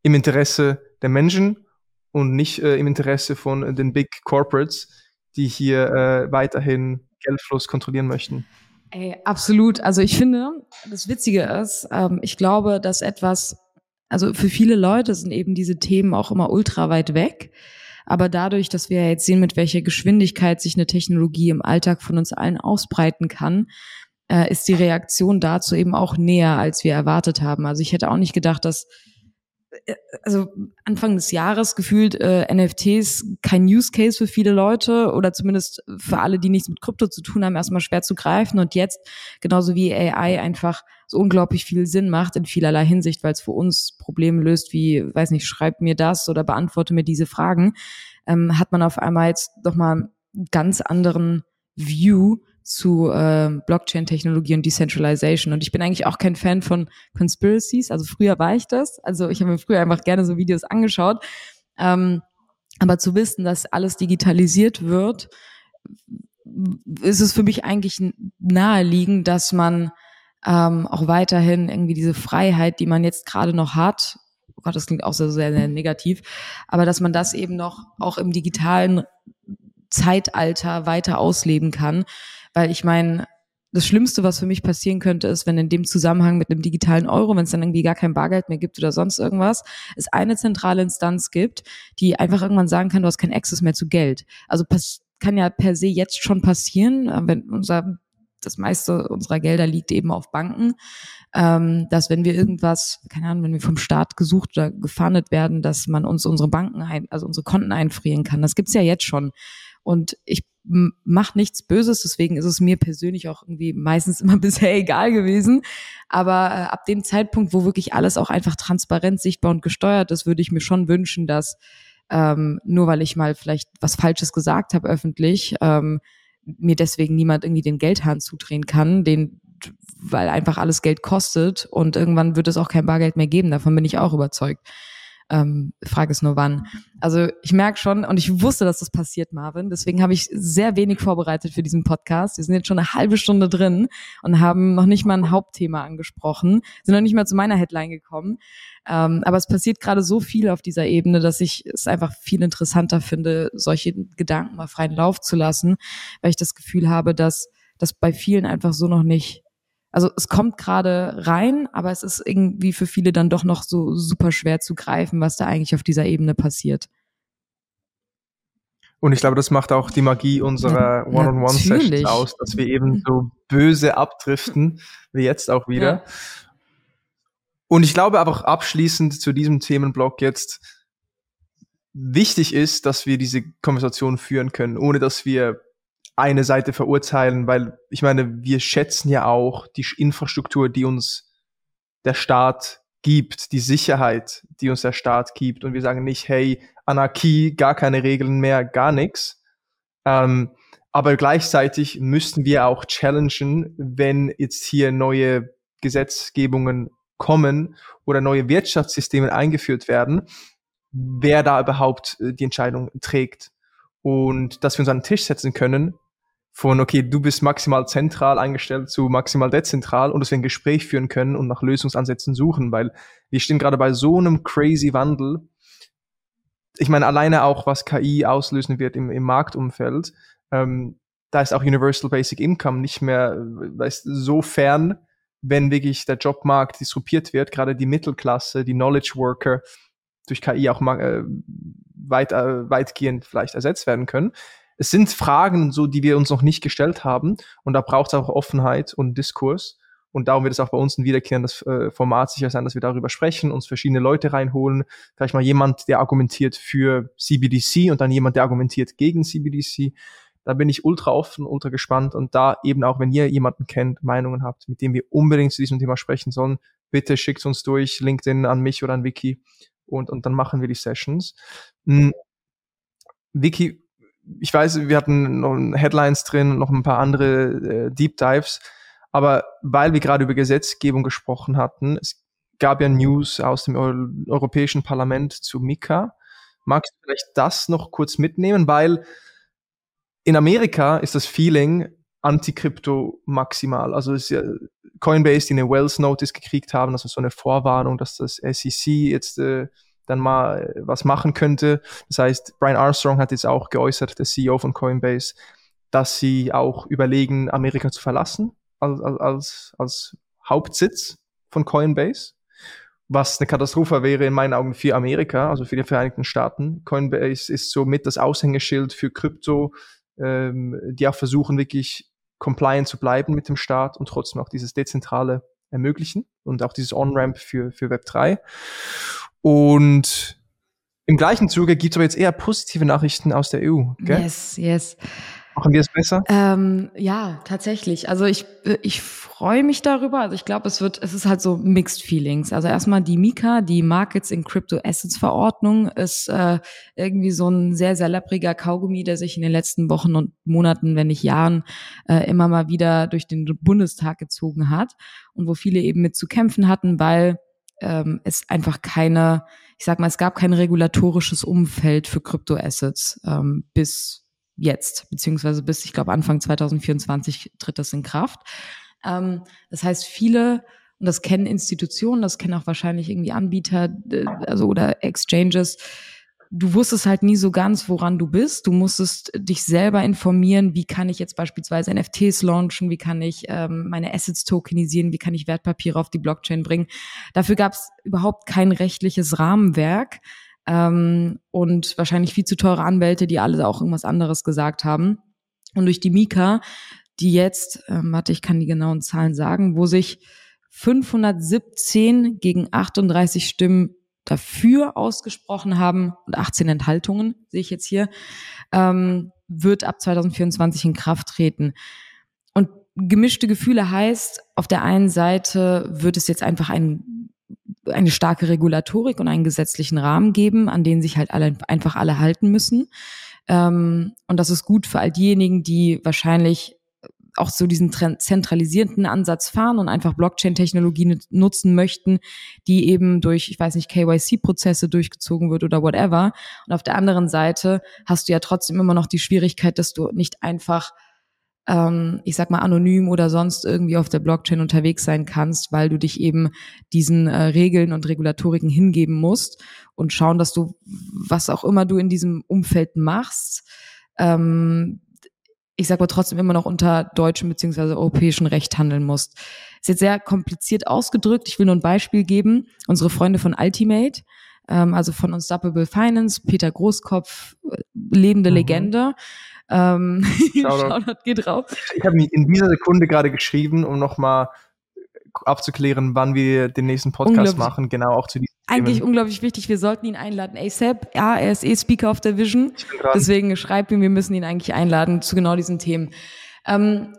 im Interesse der Menschen und nicht äh, im Interesse von äh, den Big Corporates, die hier äh, weiterhin Geldfluss kontrollieren möchten. Ey, absolut. Also ich finde, das Witzige ist, ähm, ich glaube, dass etwas, also für viele Leute sind eben diese Themen auch immer ultra weit weg. Aber dadurch, dass wir jetzt sehen, mit welcher Geschwindigkeit sich eine Technologie im Alltag von uns allen ausbreiten kann, äh, ist die Reaktion dazu eben auch näher, als wir erwartet haben. Also ich hätte auch nicht gedacht, dass also Anfang des Jahres gefühlt äh, NFTs kein Use Case für viele Leute oder zumindest für alle, die nichts mit Krypto zu tun haben, erstmal schwer zu greifen. Und jetzt genauso wie AI einfach so unglaublich viel Sinn macht in vielerlei Hinsicht, weil es für uns Probleme löst, wie, weiß nicht, schreib mir das oder beantworte mir diese Fragen, ähm, hat man auf einmal jetzt doch mal einen ganz anderen View zu äh, Blockchain-Technologie und Decentralization. Und ich bin eigentlich auch kein Fan von Conspiracies. Also früher war ich das. Also ich habe mir früher einfach gerne so Videos angeschaut. Ähm, aber zu wissen, dass alles digitalisiert wird, ist es für mich eigentlich naheliegend, dass man ähm, auch weiterhin irgendwie diese Freiheit, die man jetzt gerade noch hat, oh Gott, das klingt auch sehr, sehr, sehr negativ, aber dass man das eben noch auch im digitalen Zeitalter weiter ausleben kann, weil ich meine, das Schlimmste, was für mich passieren könnte, ist, wenn in dem Zusammenhang mit einem digitalen Euro, wenn es dann irgendwie gar kein Bargeld mehr gibt oder sonst irgendwas, es eine zentrale Instanz gibt, die einfach irgendwann sagen kann, du hast keinen Access mehr zu Geld. Also kann ja per se jetzt schon passieren, wenn unser das meiste unserer Gelder liegt eben auf Banken, ähm, dass wenn wir irgendwas, keine Ahnung, wenn wir vom Staat gesucht oder gefahndet werden, dass man uns unsere Banken, ein, also unsere Konten einfrieren kann. Das gibt's ja jetzt schon. Und ich mache nichts Böses, deswegen ist es mir persönlich auch irgendwie meistens immer bisher egal gewesen. Aber äh, ab dem Zeitpunkt, wo wirklich alles auch einfach transparent, sichtbar und gesteuert ist, würde ich mir schon wünschen, dass ähm, nur weil ich mal vielleicht was Falsches gesagt habe öffentlich, ähm, mir deswegen niemand irgendwie den Geldhahn zudrehen kann, den weil einfach alles Geld kostet und irgendwann wird es auch kein Bargeld mehr geben. Davon bin ich auch überzeugt. Ähm, Frage ist nur wann. Also ich merke schon und ich wusste, dass das passiert, Marvin. Deswegen habe ich sehr wenig vorbereitet für diesen Podcast. Wir sind jetzt schon eine halbe Stunde drin und haben noch nicht mal ein Hauptthema angesprochen, sind noch nicht mal zu meiner Headline gekommen. Ähm, aber es passiert gerade so viel auf dieser Ebene, dass ich es einfach viel interessanter finde, solche Gedanken mal freien Lauf zu lassen, weil ich das Gefühl habe, dass das bei vielen einfach so noch nicht also es kommt gerade rein, aber es ist irgendwie für viele dann doch noch so super schwer zu greifen, was da eigentlich auf dieser Ebene passiert. Und ich glaube, das macht auch die Magie unserer One-on-One-Sessions aus, dass wir eben so böse abdriften, wie jetzt auch wieder. Ja. Und ich glaube aber auch abschließend zu diesem Themenblock jetzt wichtig ist, dass wir diese Konversation führen können, ohne dass wir eine Seite verurteilen, weil ich meine, wir schätzen ja auch die Infrastruktur, die uns der Staat gibt, die Sicherheit, die uns der Staat gibt. Und wir sagen nicht, hey, Anarchie, gar keine Regeln mehr, gar nichts. Ähm, aber gleichzeitig müssten wir auch challengen, wenn jetzt hier neue Gesetzgebungen kommen oder neue Wirtschaftssysteme eingeführt werden, wer da überhaupt äh, die Entscheidung trägt. Und dass wir uns an den Tisch setzen können von, okay, du bist maximal zentral eingestellt zu maximal dezentral und dass wir ein Gespräch führen können und nach Lösungsansätzen suchen, weil wir stehen gerade bei so einem crazy Wandel. Ich meine, alleine auch, was KI auslösen wird im, im Marktumfeld, ähm, da ist auch Universal Basic Income nicht mehr weißt, so fern, wenn wirklich der Jobmarkt disruptiert wird, gerade die Mittelklasse, die Knowledge Worker durch KI auch äh, weit, äh, weitgehend vielleicht ersetzt werden können es sind Fragen, so, die wir uns noch nicht gestellt haben. Und da braucht es auch Offenheit und Diskurs. Und darum wird es auch bei uns ein wiederkehrendes äh, Format sicher sein, dass wir darüber sprechen, uns verschiedene Leute reinholen. Vielleicht mal jemand, der argumentiert für CBDC und dann jemand, der argumentiert gegen CBDC. Da bin ich ultra offen, ultra gespannt. Und da eben auch, wenn ihr jemanden kennt, Meinungen habt, mit dem wir unbedingt zu diesem Thema sprechen sollen, bitte schickt uns durch LinkedIn an mich oder an Vicky und, und dann machen wir die Sessions. Hm. Vicky, ich weiß, wir hatten noch Headlines drin noch ein paar andere äh, Deep Dives, aber weil wir gerade über Gesetzgebung gesprochen hatten, es gab ja News aus dem Euro Europäischen Parlament zu Mika. Magst du vielleicht das noch kurz mitnehmen, weil in Amerika ist das Feeling Anti-Krypto maximal. Also ist ja Coinbase, die eine Wells Notice gekriegt haben, also so eine Vorwarnung, dass das SEC jetzt äh, dann mal äh, was machen könnte. Das heißt, Brian Armstrong hat jetzt auch geäußert, der CEO von Coinbase, dass sie auch überlegen, Amerika zu verlassen als, als, als Hauptsitz von Coinbase, was eine Katastrophe wäre in meinen Augen für Amerika, also für die Vereinigten Staaten. Coinbase ist somit das Aushängeschild für Krypto, ähm, die auch versuchen wirklich compliant zu bleiben mit dem Staat und trotzdem auch dieses dezentrale ermöglichen und auch dieses On-Ramp für, für Web 3. Und im gleichen Zuge gibt es aber jetzt eher positive Nachrichten aus der EU. Gell? Yes, yes. Machen wir es besser? Ähm, ja, tatsächlich. Also ich, ich freue mich darüber. Also ich glaube, es wird, es ist halt so Mixed Feelings. Also erstmal die Mika, die Markets in Crypto Assets Verordnung, ist äh, irgendwie so ein sehr, sehr lappriger Kaugummi, der sich in den letzten Wochen und Monaten, wenn nicht Jahren, äh, immer mal wieder durch den Bundestag gezogen hat und wo viele eben mit zu kämpfen hatten, weil ähm, es einfach keine, ich sag mal, es gab kein regulatorisches Umfeld für Kryptoassets ähm, bis jetzt, beziehungsweise bis, ich glaube, Anfang 2024 tritt das in Kraft. Ähm, das heißt, viele und das kennen Institutionen, das kennen auch wahrscheinlich irgendwie Anbieter also oder Exchanges. Du wusstest halt nie so ganz, woran du bist. Du musstest dich selber informieren, wie kann ich jetzt beispielsweise NFTs launchen, wie kann ich ähm, meine Assets tokenisieren, wie kann ich Wertpapiere auf die Blockchain bringen. Dafür gab es überhaupt kein rechtliches Rahmenwerk ähm, und wahrscheinlich viel zu teure Anwälte, die alle auch irgendwas anderes gesagt haben. Und durch die Mika, die jetzt, ähm, warte, ich kann die genauen Zahlen sagen, wo sich 517 gegen 38 Stimmen dafür ausgesprochen haben und 18 Enthaltungen, sehe ich jetzt hier, ähm, wird ab 2024 in Kraft treten. Und gemischte Gefühle heißt, auf der einen Seite wird es jetzt einfach ein, eine starke Regulatorik und einen gesetzlichen Rahmen geben, an den sich halt alle einfach alle halten müssen. Ähm, und das ist gut für all diejenigen, die wahrscheinlich auch so diesen zentralisierten Ansatz fahren und einfach Blockchain-Technologie nutzen möchten, die eben durch, ich weiß nicht, KYC-Prozesse durchgezogen wird oder whatever. Und auf der anderen Seite hast du ja trotzdem immer noch die Schwierigkeit, dass du nicht einfach ähm, ich sag mal, anonym oder sonst irgendwie auf der Blockchain unterwegs sein kannst, weil du dich eben diesen äh, Regeln und Regulatoriken hingeben musst und schauen, dass du, was auch immer du in diesem Umfeld machst, ähm, ich sage aber trotzdem immer noch unter deutschem beziehungsweise europäischem Recht handeln musst. Ist jetzt sehr kompliziert ausgedrückt. Ich will nur ein Beispiel geben. Unsere Freunde von Ultimate, ähm, also von Unstoppable Finance, Peter Großkopf, äh, lebende mhm. Legende. Ähm, Shoutout geht raus. Ich habe in dieser Sekunde gerade geschrieben, um nochmal abzuklären, wann wir den nächsten Podcast machen, genau auch zu diesem eigentlich unglaublich wichtig. Wir sollten ihn einladen. ASAP, ja, er ist eh Speaker of the Vision. Deswegen schreibt ihm, wir müssen ihn eigentlich einladen zu genau diesen Themen. Ähm,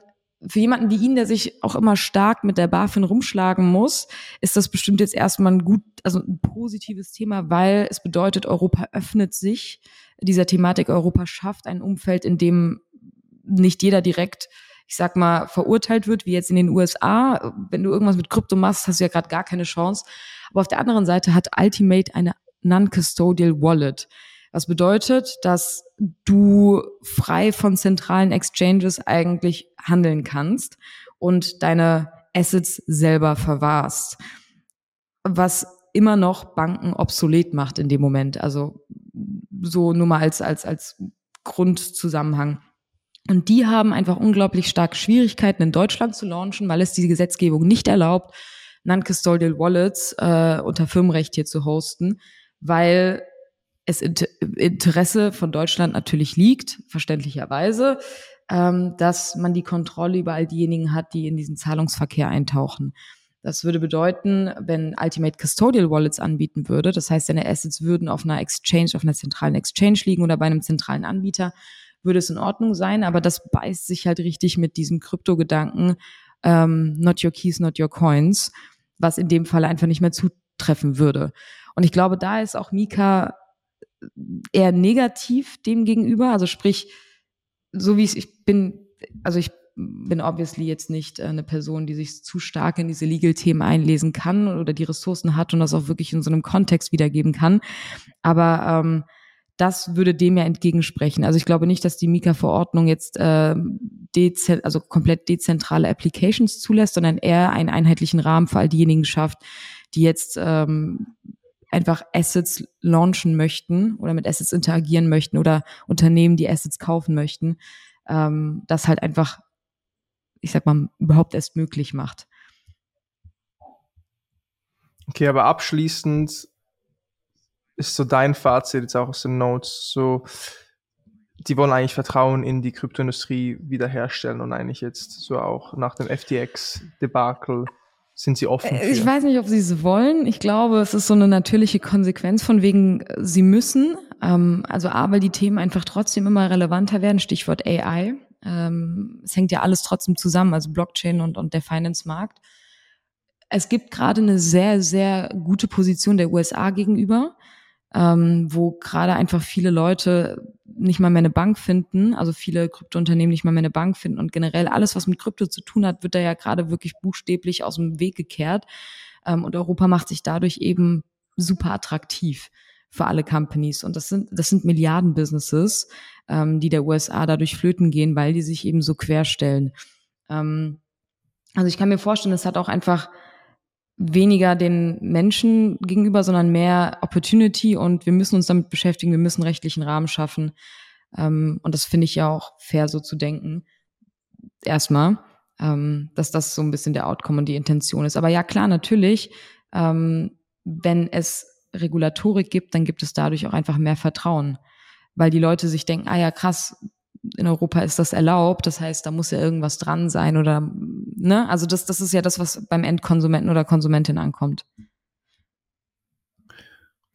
für jemanden wie ihn, der sich auch immer stark mit der BaFin rumschlagen muss, ist das bestimmt jetzt erstmal ein gut, also ein positives Thema, weil es bedeutet, Europa öffnet sich dieser Thematik. Europa schafft ein Umfeld, in dem nicht jeder direkt ich sag mal, verurteilt wird, wie jetzt in den USA. Wenn du irgendwas mit Krypto machst, hast du ja gerade gar keine Chance. Aber auf der anderen Seite hat Ultimate eine Non-Custodial Wallet. Was bedeutet, dass du frei von zentralen Exchanges eigentlich handeln kannst und deine Assets selber verwahrst. Was immer noch Banken obsolet macht in dem Moment. Also so nur mal als, als, als Grundzusammenhang. Und die haben einfach unglaublich starke Schwierigkeiten in Deutschland zu launchen, weil es die Gesetzgebung nicht erlaubt, Non-Custodial Wallets äh, unter Firmenrecht hier zu hosten, weil es Interesse von Deutschland natürlich liegt, verständlicherweise, ähm, dass man die Kontrolle über all diejenigen hat, die in diesen Zahlungsverkehr eintauchen. Das würde bedeuten, wenn Ultimate Custodial Wallets anbieten würde, das heißt, deine Assets würden auf einer Exchange, auf einer zentralen Exchange liegen oder bei einem zentralen Anbieter, würde es in Ordnung sein, aber das beißt sich halt richtig mit diesem Krypto-Gedanken, ähm, not your keys, not your coins, was in dem Fall einfach nicht mehr zutreffen würde. Und ich glaube, da ist auch Mika eher negativ dem gegenüber. Also sprich, so wie es, ich bin, also ich bin obviously jetzt nicht äh, eine Person, die sich zu stark in diese Legal-Themen einlesen kann oder die Ressourcen hat und das auch wirklich in so einem Kontext wiedergeben kann. Aber ähm, das würde dem ja entgegensprechen. Also ich glaube nicht, dass die Mika-Verordnung jetzt äh, also komplett dezentrale Applications zulässt, sondern eher einen einheitlichen Rahmen für all diejenigen schafft, die jetzt ähm, einfach Assets launchen möchten oder mit Assets interagieren möchten oder Unternehmen, die Assets kaufen möchten, ähm, das halt einfach, ich sag mal, überhaupt erst möglich macht. Okay, aber abschließend ist so dein Fazit jetzt auch aus den Notes, so, die wollen eigentlich Vertrauen in die Kryptoindustrie wiederherstellen und eigentlich jetzt so auch nach dem FTX-Debakel sind sie offen. Für. Ich weiß nicht, ob sie es wollen. Ich glaube, es ist so eine natürliche Konsequenz von wegen, sie müssen. Ähm, also A, weil die Themen einfach trotzdem immer relevanter werden, Stichwort AI. Ähm, es hängt ja alles trotzdem zusammen, also Blockchain und, und der Finance-Markt. Es gibt gerade eine sehr, sehr gute Position der USA gegenüber ähm, wo gerade einfach viele Leute nicht mal mehr eine Bank finden, also viele Kryptounternehmen nicht mal mehr eine Bank finden und generell alles, was mit Krypto zu tun hat, wird da ja gerade wirklich buchstäblich aus dem Weg gekehrt. Ähm, und Europa macht sich dadurch eben super attraktiv für alle Companies. Und das sind, das sind Milliarden-Businesses, ähm, die der USA dadurch flöten gehen, weil die sich eben so querstellen. Ähm, also ich kann mir vorstellen, es hat auch einfach weniger den Menschen gegenüber, sondern mehr Opportunity und wir müssen uns damit beschäftigen, wir müssen rechtlichen Rahmen schaffen. Ähm, und das finde ich ja auch fair, so zu denken. Erstmal, ähm, dass das so ein bisschen der Outcome und die Intention ist. Aber ja, klar, natürlich, ähm, wenn es Regulatorik gibt, dann gibt es dadurch auch einfach mehr Vertrauen. Weil die Leute sich denken, ah ja, krass, in Europa ist das erlaubt, das heißt, da muss ja irgendwas dran sein oder, ne? Also das, das ist ja das, was beim Endkonsumenten oder Konsumentin ankommt.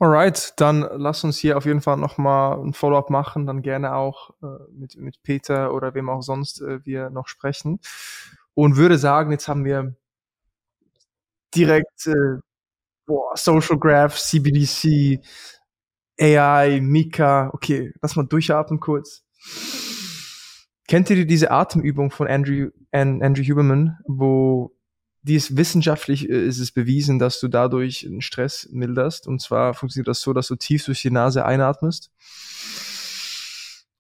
Alright, dann lass uns hier auf jeden Fall nochmal ein Follow-up machen, dann gerne auch äh, mit, mit Peter oder wem auch sonst äh, wir noch sprechen. Und würde sagen, jetzt haben wir direkt äh, boah, Social Graph, CBDC, AI, Mika. Okay, lass mal durchatmen kurz. Kennt ihr diese Atemübung von Andrew, Andrew Huberman, wo die ist wissenschaftlich äh, ist es bewiesen, dass du dadurch den Stress milderst. Und zwar funktioniert das so, dass du tief durch die Nase einatmest.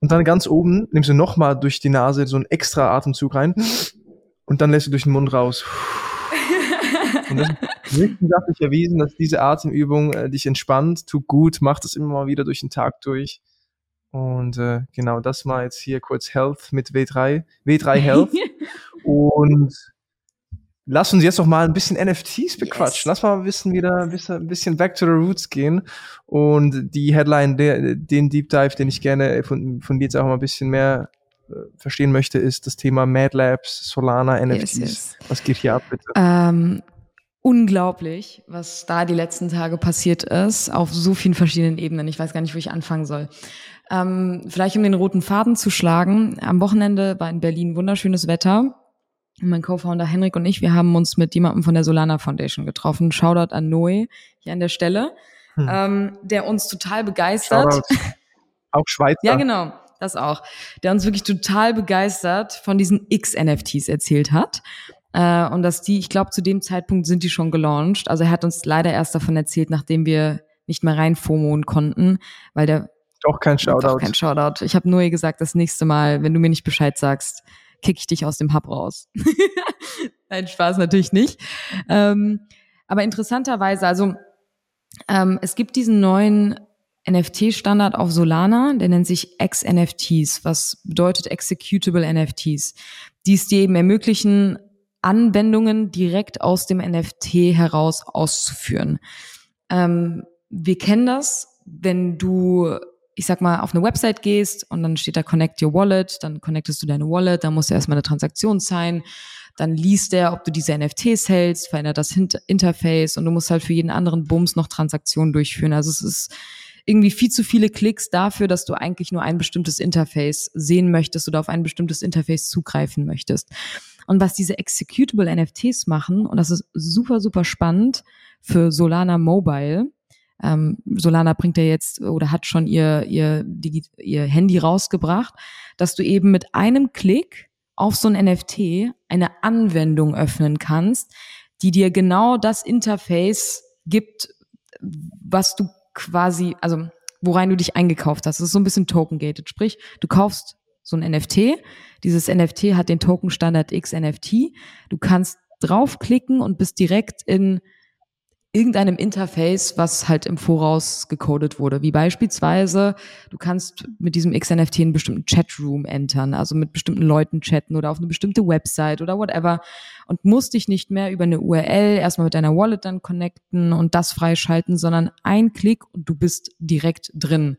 Und dann ganz oben nimmst du nochmal durch die Nase so einen extra Atemzug rein. Und dann lässt du durch den Mund raus. Und das ist wissenschaftlich erwiesen, dass diese Atemübung äh, dich entspannt, tut gut, macht es immer mal wieder durch den Tag durch. Und äh, genau, das mal jetzt hier kurz Health mit W3, W3 Health. und lass uns jetzt noch mal ein bisschen NFTs bequatschen. Yes. Lass mal ein bisschen wieder ein bisschen, back to the roots gehen. Und die Headline, der, den Deep Dive, den ich gerne von, von dir jetzt auch mal ein bisschen mehr äh, verstehen möchte, ist das Thema Mad Labs, Solana, NFTs. Yes, yes. Was geht hier ab, bitte? Ähm, unglaublich, was da die letzten Tage passiert ist, auf so vielen verschiedenen Ebenen. Ich weiß gar nicht, wo ich anfangen soll. Ähm, vielleicht um den roten Faden zu schlagen. Am Wochenende war in Berlin wunderschönes Wetter. Und mein Co-Founder Henrik und ich, wir haben uns mit jemandem von der Solana Foundation getroffen. Shoutout an Noe hier an der Stelle, hm. ähm, der uns total begeistert. Shoutout. Auch Schweizer. ja, genau, das auch. Der uns wirklich total begeistert von diesen X-NFTs erzählt hat. Äh, und dass die, ich glaube, zu dem Zeitpunkt sind die schon gelauncht. Also er hat uns leider erst davon erzählt, nachdem wir nicht mehr rein FOMOen konnten, weil der doch kein Shoutout. Doch kein Shoutout. Ich habe nur gesagt, das nächste Mal, wenn du mir nicht Bescheid sagst, kick ich dich aus dem Hub raus. Nein, Spaß natürlich nicht. Ähm, aber interessanterweise, also ähm, es gibt diesen neuen NFT-Standard auf Solana, der nennt sich XNFTs, was bedeutet Executable NFTs, die es dir eben ermöglichen, Anwendungen direkt aus dem NFT heraus auszuführen. Ähm, wir kennen das, wenn du ich sag mal, auf eine Website gehst und dann steht da Connect Your Wallet, dann connectest du deine Wallet, dann musst du erstmal eine Transaktion sein, dann liest der, ob du diese NFTs hältst, verändert das Interface und du musst halt für jeden anderen Bums noch Transaktionen durchführen. Also es ist irgendwie viel zu viele Klicks dafür, dass du eigentlich nur ein bestimmtes Interface sehen möchtest oder auf ein bestimmtes Interface zugreifen möchtest. Und was diese Executable NFTs machen, und das ist super, super spannend für Solana Mobile, ähm, Solana bringt ja jetzt oder hat schon ihr, ihr, ihr Handy rausgebracht, dass du eben mit einem Klick auf so ein NFT eine Anwendung öffnen kannst, die dir genau das Interface gibt, was du quasi, also worein du dich eingekauft hast. Das ist so ein bisschen token-gated. Sprich, du kaufst so ein NFT. Dieses NFT hat den Token Standard X NFT. Du kannst draufklicken und bist direkt in irgendeinem Interface, was halt im Voraus gecodet wurde. Wie beispielsweise, du kannst mit diesem XNFT einen bestimmten Chatroom entern, also mit bestimmten Leuten chatten oder auf eine bestimmte Website oder whatever und musst dich nicht mehr über eine URL erstmal mit deiner Wallet dann connecten und das freischalten, sondern ein Klick und du bist direkt drin.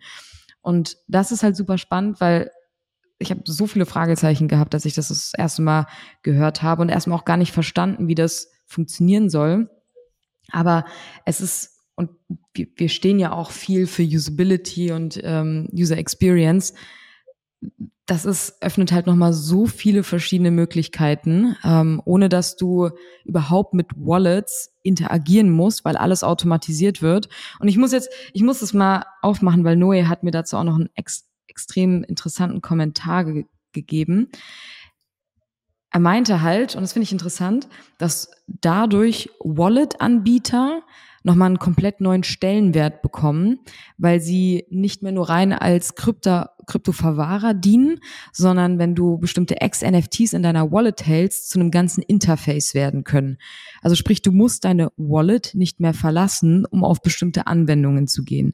Und das ist halt super spannend, weil ich habe so viele Fragezeichen gehabt, dass ich das das erste Mal gehört habe und erstmal auch gar nicht verstanden, wie das funktionieren soll. Aber es ist, und wir, stehen ja auch viel für Usability und ähm, User Experience. Das ist, öffnet halt nochmal so viele verschiedene Möglichkeiten, ähm, ohne dass du überhaupt mit Wallets interagieren musst, weil alles automatisiert wird. Und ich muss jetzt, ich muss das mal aufmachen, weil Noe hat mir dazu auch noch einen ex extrem interessanten Kommentar ge gegeben er meinte halt, und das finde ich interessant, dass dadurch Wallet-Anbieter nochmal einen komplett neuen Stellenwert bekommen, weil sie nicht mehr nur rein als Krypto Kryptoverwahrer dienen, sondern wenn du bestimmte Ex-NFTs in deiner Wallet hältst, zu einem ganzen Interface werden können. Also sprich, du musst deine Wallet nicht mehr verlassen, um auf bestimmte Anwendungen zu gehen.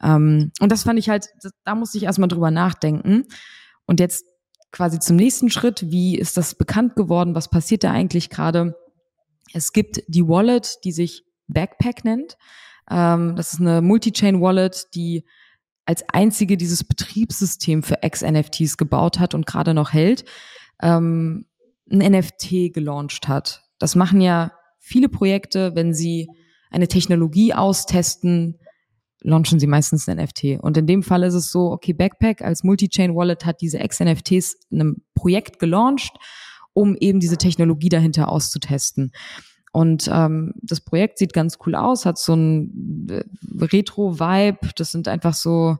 Ähm, und das fand ich halt, da musste ich erstmal drüber nachdenken. Und jetzt quasi zum nächsten Schritt, wie ist das bekannt geworden? Was passiert da eigentlich gerade? Es gibt die Wallet, die sich Backpack nennt. Ähm, das ist eine Multi-Chain-Wallet, die als einzige dieses Betriebssystem für Ex-NFTs gebaut hat und gerade noch hält, ähm, ein NFT gelauncht hat. Das machen ja viele Projekte, wenn sie eine Technologie austesten, launchen sie meistens ein NFT. Und in dem Fall ist es so, okay, Backpack als Multi-Chain-Wallet hat diese Ex-NFTs in einem Projekt gelauncht, um eben diese Technologie dahinter auszutesten. Und ähm, das Projekt sieht ganz cool aus, hat so ein äh, Retro-Vibe. Das sind einfach so,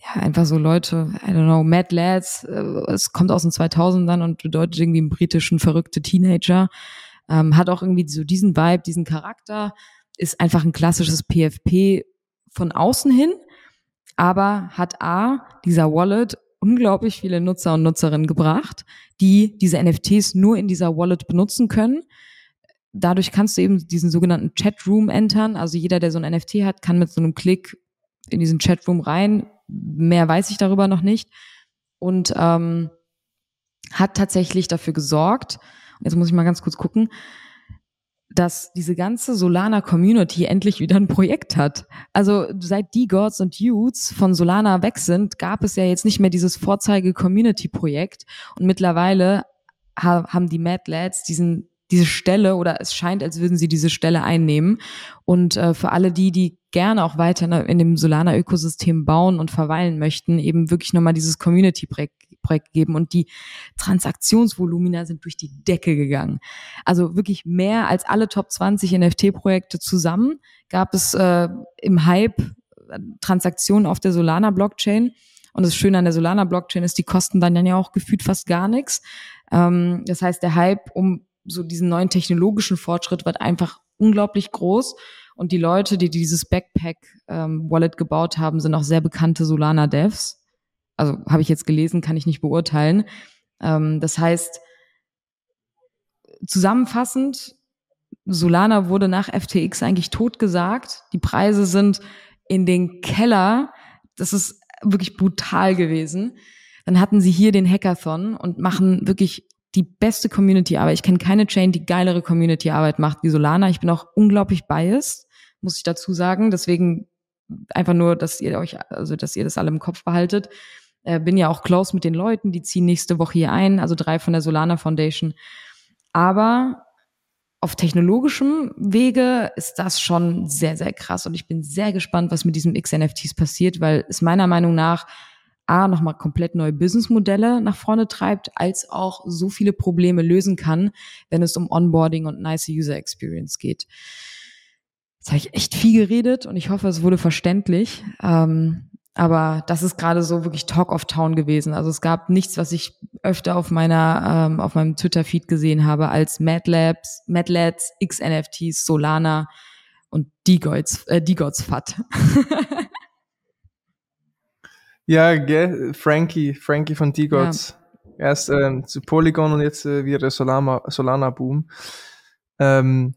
ja, einfach so Leute, I don't know, Mad Lads. Äh, es kommt aus den 2000ern und bedeutet irgendwie einen britischen verrückte Teenager. Ähm, hat auch irgendwie so diesen Vibe, diesen Charakter. Ist einfach ein klassisches PFP von außen hin, aber hat A, dieser Wallet unglaublich viele Nutzer und Nutzerinnen gebracht, die diese NFTs nur in dieser Wallet benutzen können dadurch kannst du eben diesen sogenannten Chatroom entern. Also jeder, der so ein NFT hat, kann mit so einem Klick in diesen Chatroom rein. Mehr weiß ich darüber noch nicht. Und ähm, hat tatsächlich dafür gesorgt, jetzt muss ich mal ganz kurz gucken, dass diese ganze Solana Community endlich wieder ein Projekt hat. Also seit die Gods und Youths von Solana weg sind, gab es ja jetzt nicht mehr dieses Vorzeige Community Projekt und mittlerweile haben die Mad Lads diesen diese Stelle oder es scheint, als würden sie diese Stelle einnehmen. Und äh, für alle die, die gerne auch weiter in dem Solana-Ökosystem bauen und verweilen möchten, eben wirklich nochmal dieses Community-Projekt Projekt geben und die Transaktionsvolumina sind durch die Decke gegangen. Also wirklich mehr als alle Top 20 NFT-Projekte zusammen gab es äh, im Hype äh, Transaktionen auf der Solana-Blockchain. Und das Schöne an der Solana-Blockchain ist, die kosten dann ja auch gefühlt fast gar nichts. Ähm, das heißt, der Hype um so diesen neuen technologischen Fortschritt wird einfach unglaublich groß. Und die Leute, die dieses Backpack-Wallet ähm, gebaut haben, sind auch sehr bekannte Solana-Devs. Also habe ich jetzt gelesen, kann ich nicht beurteilen. Ähm, das heißt, zusammenfassend, Solana wurde nach FTX eigentlich totgesagt. Die Preise sind in den Keller. Das ist wirklich brutal gewesen. Dann hatten sie hier den Hackathon und machen wirklich die beste Community-Arbeit. Ich kenne keine Chain, die geilere Community-Arbeit macht wie Solana. Ich bin auch unglaublich biased, muss ich dazu sagen. Deswegen einfach nur, dass ihr euch, also dass ihr das alle im Kopf behaltet. Äh, bin ja auch close mit den Leuten, die ziehen nächste Woche hier ein, also drei von der Solana Foundation. Aber auf technologischem Wege ist das schon sehr, sehr krass. Und ich bin sehr gespannt, was mit diesem XNFTs passiert, weil es meiner Meinung nach A, nochmal komplett neue Businessmodelle nach vorne treibt, als auch so viele Probleme lösen kann, wenn es um Onboarding und nice User Experience geht. Jetzt habe ich echt viel geredet und ich hoffe, es wurde verständlich. Ähm, aber das ist gerade so wirklich Talk of Town gewesen. Also es gab nichts, was ich öfter auf meiner, ähm, auf meinem Twitter-Feed gesehen habe als Mad Labs, Mad Labs, XNFTs, Solana und D-Gods, äh, D-Gods FAT. Ja, gell, Frankie, Frankie von D-Gods. Ja. Erst ähm, zu Polygon und jetzt äh, wieder Solana, Solana Boom. Ähm,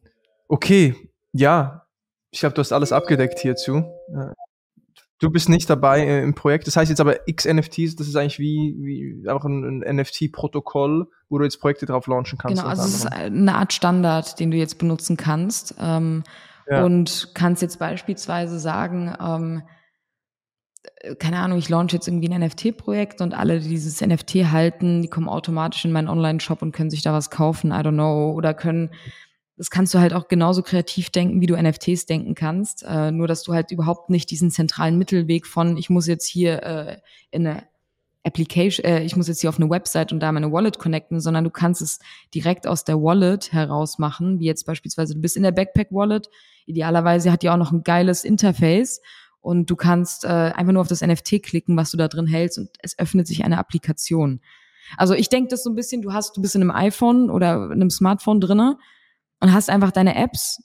okay, ja, ich glaube, du hast alles abgedeckt hierzu. Du bist nicht dabei äh, im Projekt. Das heißt jetzt aber XNFTs, das ist eigentlich wie, wie auch ein, ein NFT-Protokoll, wo du jetzt Projekte drauf launchen kannst. Genau, also es ist eine Art Standard, den du jetzt benutzen kannst. Ähm, ja. Und kannst jetzt beispielsweise sagen, ähm, äh, keine Ahnung, ich launch jetzt irgendwie ein NFT-Projekt und alle, die dieses NFT halten, die kommen automatisch in meinen Online-Shop und können sich da was kaufen, I don't know, oder können, das kannst du halt auch genauso kreativ denken, wie du NFTs denken kannst, äh, nur dass du halt überhaupt nicht diesen zentralen Mittelweg von, ich muss jetzt hier äh, in eine Application, äh, ich muss jetzt hier auf eine Website und da meine Wallet connecten, sondern du kannst es direkt aus der Wallet heraus machen, wie jetzt beispielsweise du bist in der Backpack Wallet, idealerweise hat die auch noch ein geiles Interface und du kannst äh, einfach nur auf das NFT klicken, was du da drin hältst und es öffnet sich eine Applikation. Also ich denke das so ein bisschen, du hast, du bist in einem iPhone oder in einem Smartphone drinne und hast einfach deine Apps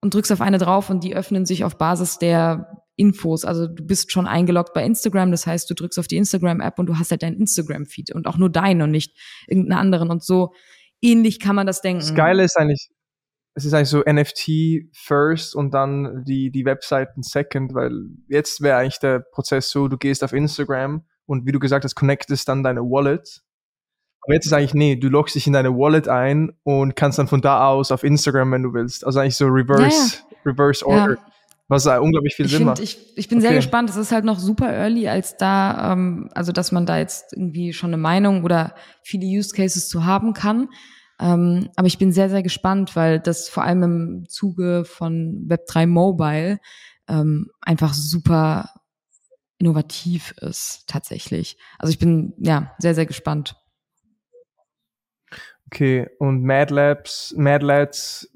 und drückst auf eine drauf und die öffnen sich auf Basis der Infos. Also du bist schon eingeloggt bei Instagram, das heißt, du drückst auf die Instagram-App und du hast halt deinen Instagram-Feed und auch nur deinen und nicht irgendeinen anderen. Und so ähnlich kann man das denken. Das Geile ist eigentlich, es ist eigentlich so NFT first und dann die, die Webseiten second, weil jetzt wäre eigentlich der Prozess so, du gehst auf Instagram und wie du gesagt hast, connectest dann deine Wallet. Aber jetzt ist eigentlich, nee, du loggst dich in deine Wallet ein und kannst dann von da aus auf Instagram, wenn du willst. Also eigentlich so reverse, ja, ja. reverse order. Ja. Was unglaublich viel ich Sinn find, macht. Ich, ich bin okay. sehr gespannt. Es ist halt noch super early, als da, ähm, also dass man da jetzt irgendwie schon eine Meinung oder viele Use Cases zu haben kann. Ähm, aber ich bin sehr, sehr gespannt, weil das vor allem im Zuge von Web3 Mobile ähm, einfach super innovativ ist, tatsächlich. Also ich bin ja sehr, sehr gespannt. Okay, und Mad Labs, Mad Labs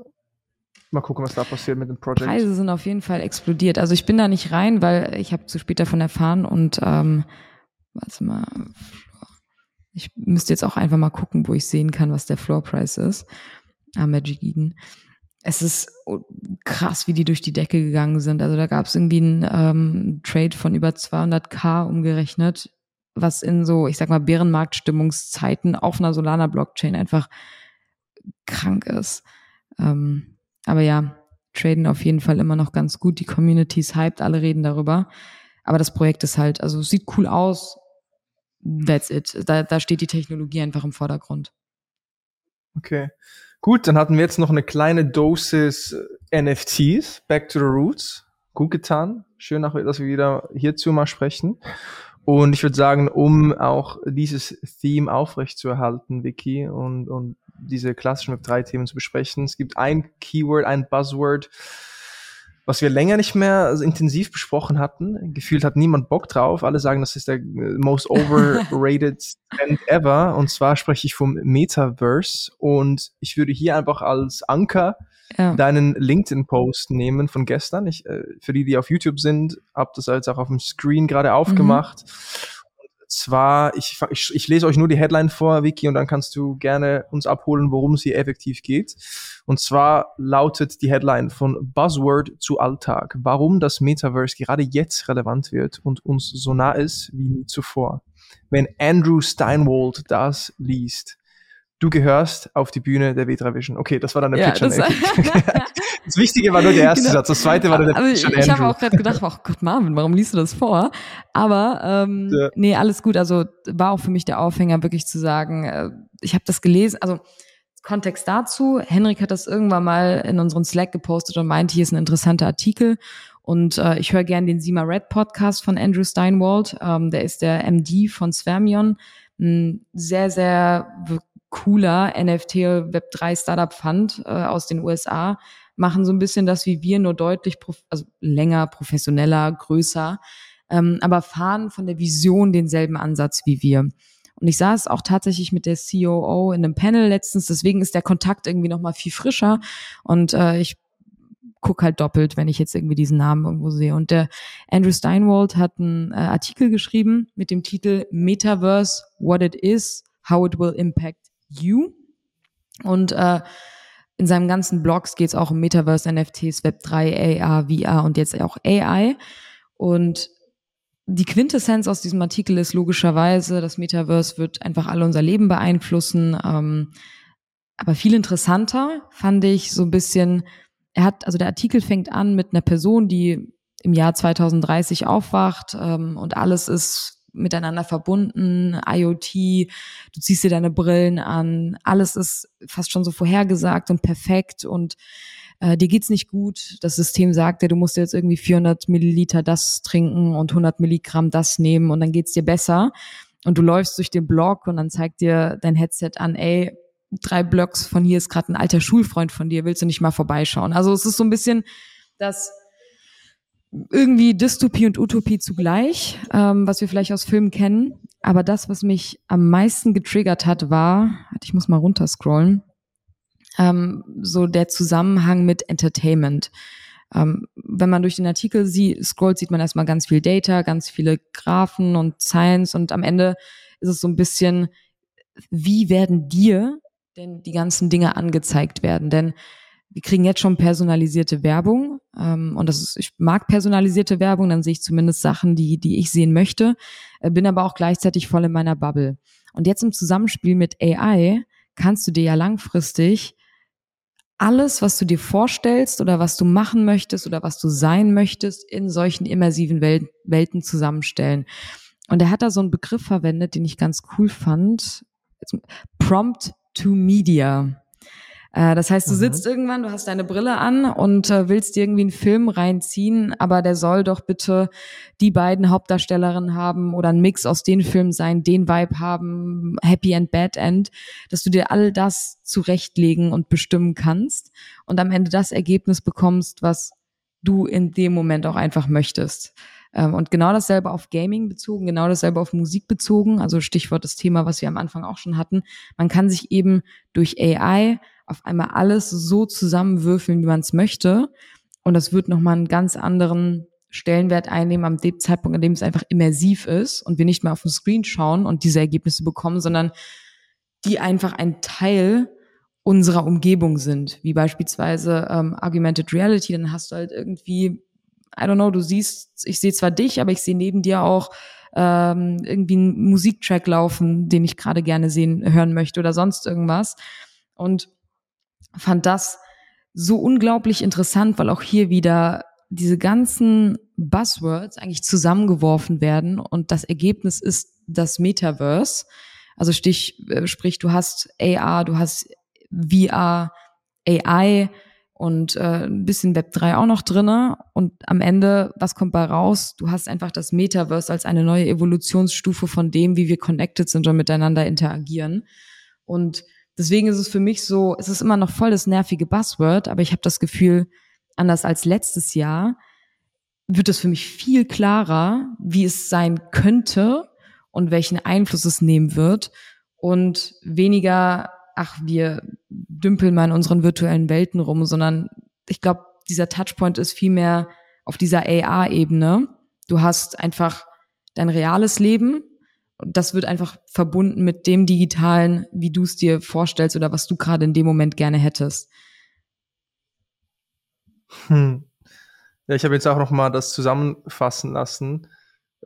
Mal gucken, was da passiert mit dem Projekt. Preise sind auf jeden Fall explodiert. Also ich bin da nicht rein, weil ich habe zu spät davon erfahren und ähm, warte mal, ich müsste jetzt auch einfach mal gucken, wo ich sehen kann, was der Floor Price ist. Ah, Magic Eden. Es ist krass, wie die durch die Decke gegangen sind. Also da gab es irgendwie einen ähm, Trade von über 200k umgerechnet, was in so, ich sag mal, Bärenmarktstimmungszeiten auf einer Solana-Blockchain einfach krank ist. Ähm, aber ja, traden auf jeden Fall immer noch ganz gut. Die Community ist hyped, alle reden darüber. Aber das Projekt ist halt, also sieht cool aus. That's it. Da, da steht die Technologie einfach im Vordergrund. Okay. Gut, dann hatten wir jetzt noch eine kleine Dosis äh, NFTs, Back to the Roots. Gut getan. Schön, dass wir wieder hierzu mal sprechen. Und ich würde sagen, um auch dieses Theme aufrechtzuerhalten, Vicky, und, und diese klassischen Web3-Themen zu besprechen. Es gibt ein Keyword, ein Buzzword, was wir länger nicht mehr intensiv besprochen hatten. Gefühlt hat niemand Bock drauf. Alle sagen, das ist der most overrated Trend ever. Und zwar spreche ich vom Metaverse. Und ich würde hier einfach als Anker ja. deinen LinkedIn-Post nehmen von gestern. Ich, äh, für die, die auf YouTube sind, habe das jetzt auch auf dem Screen gerade aufgemacht. Mhm zwar, ich, ich, ich lese euch nur die Headline vor, Vicky, und dann kannst du gerne uns abholen, worum es hier effektiv geht. Und zwar lautet die Headline von Buzzword zu Alltag, warum das Metaverse gerade jetzt relevant wird und uns so nah ist wie nie zuvor. Wenn Andrew Steinwald das liest, du gehörst auf die Bühne der W3 Vision. Okay, das war dann der ja, Pitch an Das Wichtige war nur der erste genau. Satz, das zweite war der also Pitch Ich, ich habe auch gerade gedacht, oh Gott, Marvin, warum liest du das vor? Aber ähm, ja. nee, alles gut. Also war auch für mich der Aufhänger, wirklich zu sagen, äh, ich habe das gelesen, also Kontext dazu, Henrik hat das irgendwann mal in unseren Slack gepostet und meinte, hier ist ein interessanter Artikel. Und äh, ich höre gern den Sima Red Podcast von Andrew Steinwald. Ähm, der ist der MD von Svermion. Ein sehr, sehr cooler NFT Web3 Startup Fund äh, aus den USA machen so ein bisschen das wie wir, nur deutlich, also länger, professioneller, größer, ähm, aber fahren von der Vision denselben Ansatz wie wir. Und ich saß auch tatsächlich mit der COO in einem Panel letztens, deswegen ist der Kontakt irgendwie noch mal viel frischer und äh, ich guck halt doppelt, wenn ich jetzt irgendwie diesen Namen irgendwo sehe. Und der Andrew Steinwald hat einen äh, Artikel geschrieben mit dem Titel Metaverse, What It Is, How It Will Impact You. Und äh, in seinem ganzen Blogs geht es auch um Metaverse, NFTs, Web3, AR, VR und jetzt auch AI. Und die Quintessenz aus diesem Artikel ist logischerweise, das Metaverse wird einfach alle unser Leben beeinflussen. Ähm, aber viel interessanter fand ich so ein bisschen, er hat, also der Artikel fängt an mit einer Person, die im Jahr 2030 aufwacht ähm, und alles ist miteinander verbunden, IoT, du ziehst dir deine Brillen an, alles ist fast schon so vorhergesagt und perfekt und äh, dir geht's nicht gut. Das System sagt dir, du musst jetzt irgendwie 400 Milliliter das trinken und 100 Milligramm das nehmen und dann geht's dir besser. Und du läufst durch den Blog und dann zeigt dir dein Headset an, ey, drei Blocks von hier ist gerade ein alter Schulfreund von dir, willst du nicht mal vorbeischauen? Also es ist so ein bisschen das irgendwie Dystopie und Utopie zugleich, ähm, was wir vielleicht aus Filmen kennen. Aber das, was mich am meisten getriggert hat, war, ich muss mal runterscrollen, ähm, so der Zusammenhang mit Entertainment. Ähm, wenn man durch den Artikel sie scrollt, sieht man erstmal ganz viel Data, ganz viele Graphen und Science und am Ende ist es so ein bisschen, wie werden dir denn die ganzen Dinge angezeigt werden? Denn wir kriegen jetzt schon personalisierte Werbung ähm, und das ist, ich mag personalisierte Werbung, dann sehe ich zumindest Sachen, die, die ich sehen möchte, äh, bin aber auch gleichzeitig voll in meiner Bubble. Und jetzt im Zusammenspiel mit AI kannst du dir ja langfristig alles, was du dir vorstellst oder was du machen möchtest oder was du sein möchtest, in solchen immersiven Wel Welten zusammenstellen. Und er hat da so einen Begriff verwendet, den ich ganz cool fand. Prompt to Media. Äh, das heißt, du mhm. sitzt irgendwann, du hast deine Brille an und äh, willst dir irgendwie einen Film reinziehen, aber der soll doch bitte die beiden Hauptdarstellerinnen haben oder ein Mix aus den Filmen sein, den Vibe haben, Happy End, Bad End, dass du dir all das zurechtlegen und bestimmen kannst und am Ende das Ergebnis bekommst, was du in dem Moment auch einfach möchtest. Ähm, und genau dasselbe auf Gaming bezogen, genau dasselbe auf Musik bezogen, also Stichwort das Thema, was wir am Anfang auch schon hatten. Man kann sich eben durch AI auf einmal alles so zusammenwürfeln, wie man es möchte. Und das wird nochmal einen ganz anderen Stellenwert einnehmen am dem Zeitpunkt, an dem es einfach immersiv ist und wir nicht mehr auf den Screen schauen und diese Ergebnisse bekommen, sondern die einfach ein Teil unserer Umgebung sind, wie beispielsweise ähm, Augmented Reality, dann hast du halt irgendwie, I don't know, du siehst, ich sehe zwar dich, aber ich sehe neben dir auch ähm, irgendwie einen Musiktrack laufen, den ich gerade gerne sehen, hören möchte oder sonst irgendwas. Und fand das so unglaublich interessant, weil auch hier wieder diese ganzen Buzzwords eigentlich zusammengeworfen werden und das Ergebnis ist das Metaverse. Also stich, äh, sprich, du hast AR, du hast VR, AI und äh, ein bisschen Web 3 auch noch drinne und am Ende, was kommt bei raus? Du hast einfach das Metaverse als eine neue Evolutionsstufe von dem, wie wir connected sind und miteinander interagieren. Und Deswegen ist es für mich so, es ist immer noch voll das nervige Buzzword, aber ich habe das Gefühl, anders als letztes Jahr, wird es für mich viel klarer, wie es sein könnte und welchen Einfluss es nehmen wird und weniger, ach, wir dümpeln mal in unseren virtuellen Welten rum, sondern ich glaube, dieser Touchpoint ist vielmehr auf dieser AR-Ebene. Du hast einfach dein reales Leben, das wird einfach verbunden mit dem Digitalen, wie du es dir vorstellst oder was du gerade in dem Moment gerne hättest. Hm. Ja, ich habe jetzt auch noch mal das zusammenfassen lassen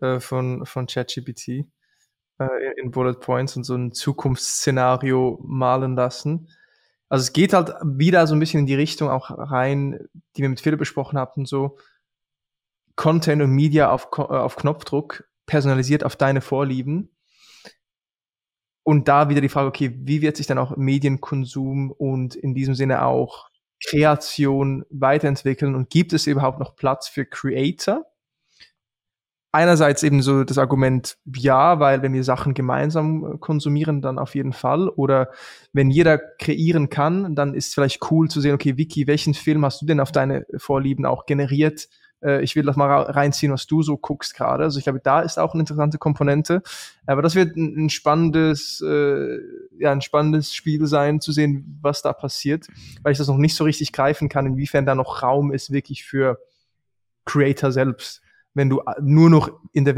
äh, von, von ChatGPT äh, in Bullet Points und so ein Zukunftsszenario malen lassen. Also es geht halt wieder so ein bisschen in die Richtung auch rein, die wir mit Philipp besprochen hatten, so Content und Media auf, äh, auf Knopfdruck personalisiert auf deine Vorlieben. Und da wieder die Frage, okay, wie wird sich dann auch Medienkonsum und in diesem Sinne auch Kreation weiterentwickeln und gibt es überhaupt noch Platz für Creator? Einerseits eben so das Argument, ja, weil wenn wir Sachen gemeinsam äh, konsumieren, dann auf jeden Fall. Oder wenn jeder kreieren kann, dann ist es vielleicht cool zu sehen, okay, Vicky, welchen Film hast du denn auf deine Vorlieben auch generiert? äh, ich will das mal reinziehen, was du so guckst gerade. Also ich glaube, da ist auch eine interessante Komponente. Aber das wird ein, spannendes, äh, ja, ein spannendes Spiel sein, zu sehen, was da passiert, weil ich das noch nicht so richtig greifen kann, inwiefern da noch Raum ist wirklich für Creator selbst. Wenn du nur noch in der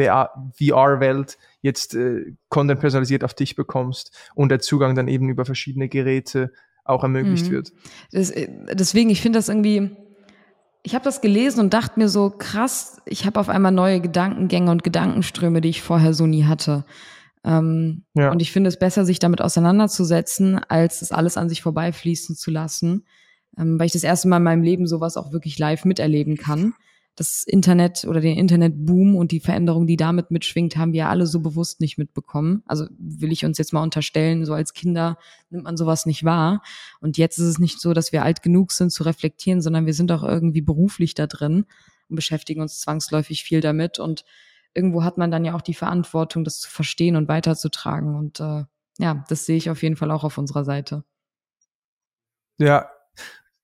VR-Welt jetzt äh, Content personalisiert auf dich bekommst und der Zugang dann eben über verschiedene Geräte auch ermöglicht mhm. wird. Das, äh, deswegen, ich finde das irgendwie, ich habe das gelesen und dachte mir so, krass, ich habe auf einmal neue Gedankengänge und Gedankenströme, die ich vorher so nie hatte. Ähm, ja. Und ich finde es besser, sich damit auseinanderzusetzen, als es alles an sich vorbeifließen zu lassen, ähm, weil ich das erste Mal in meinem Leben sowas auch wirklich live miterleben kann das Internet oder den Internetboom und die Veränderung, die damit mitschwingt, haben wir alle so bewusst nicht mitbekommen. Also will ich uns jetzt mal unterstellen, so als Kinder nimmt man sowas nicht wahr. Und jetzt ist es nicht so, dass wir alt genug sind zu reflektieren, sondern wir sind auch irgendwie beruflich da drin und beschäftigen uns zwangsläufig viel damit. Und irgendwo hat man dann ja auch die Verantwortung, das zu verstehen und weiterzutragen. Und äh, ja, das sehe ich auf jeden Fall auch auf unserer Seite. Ja,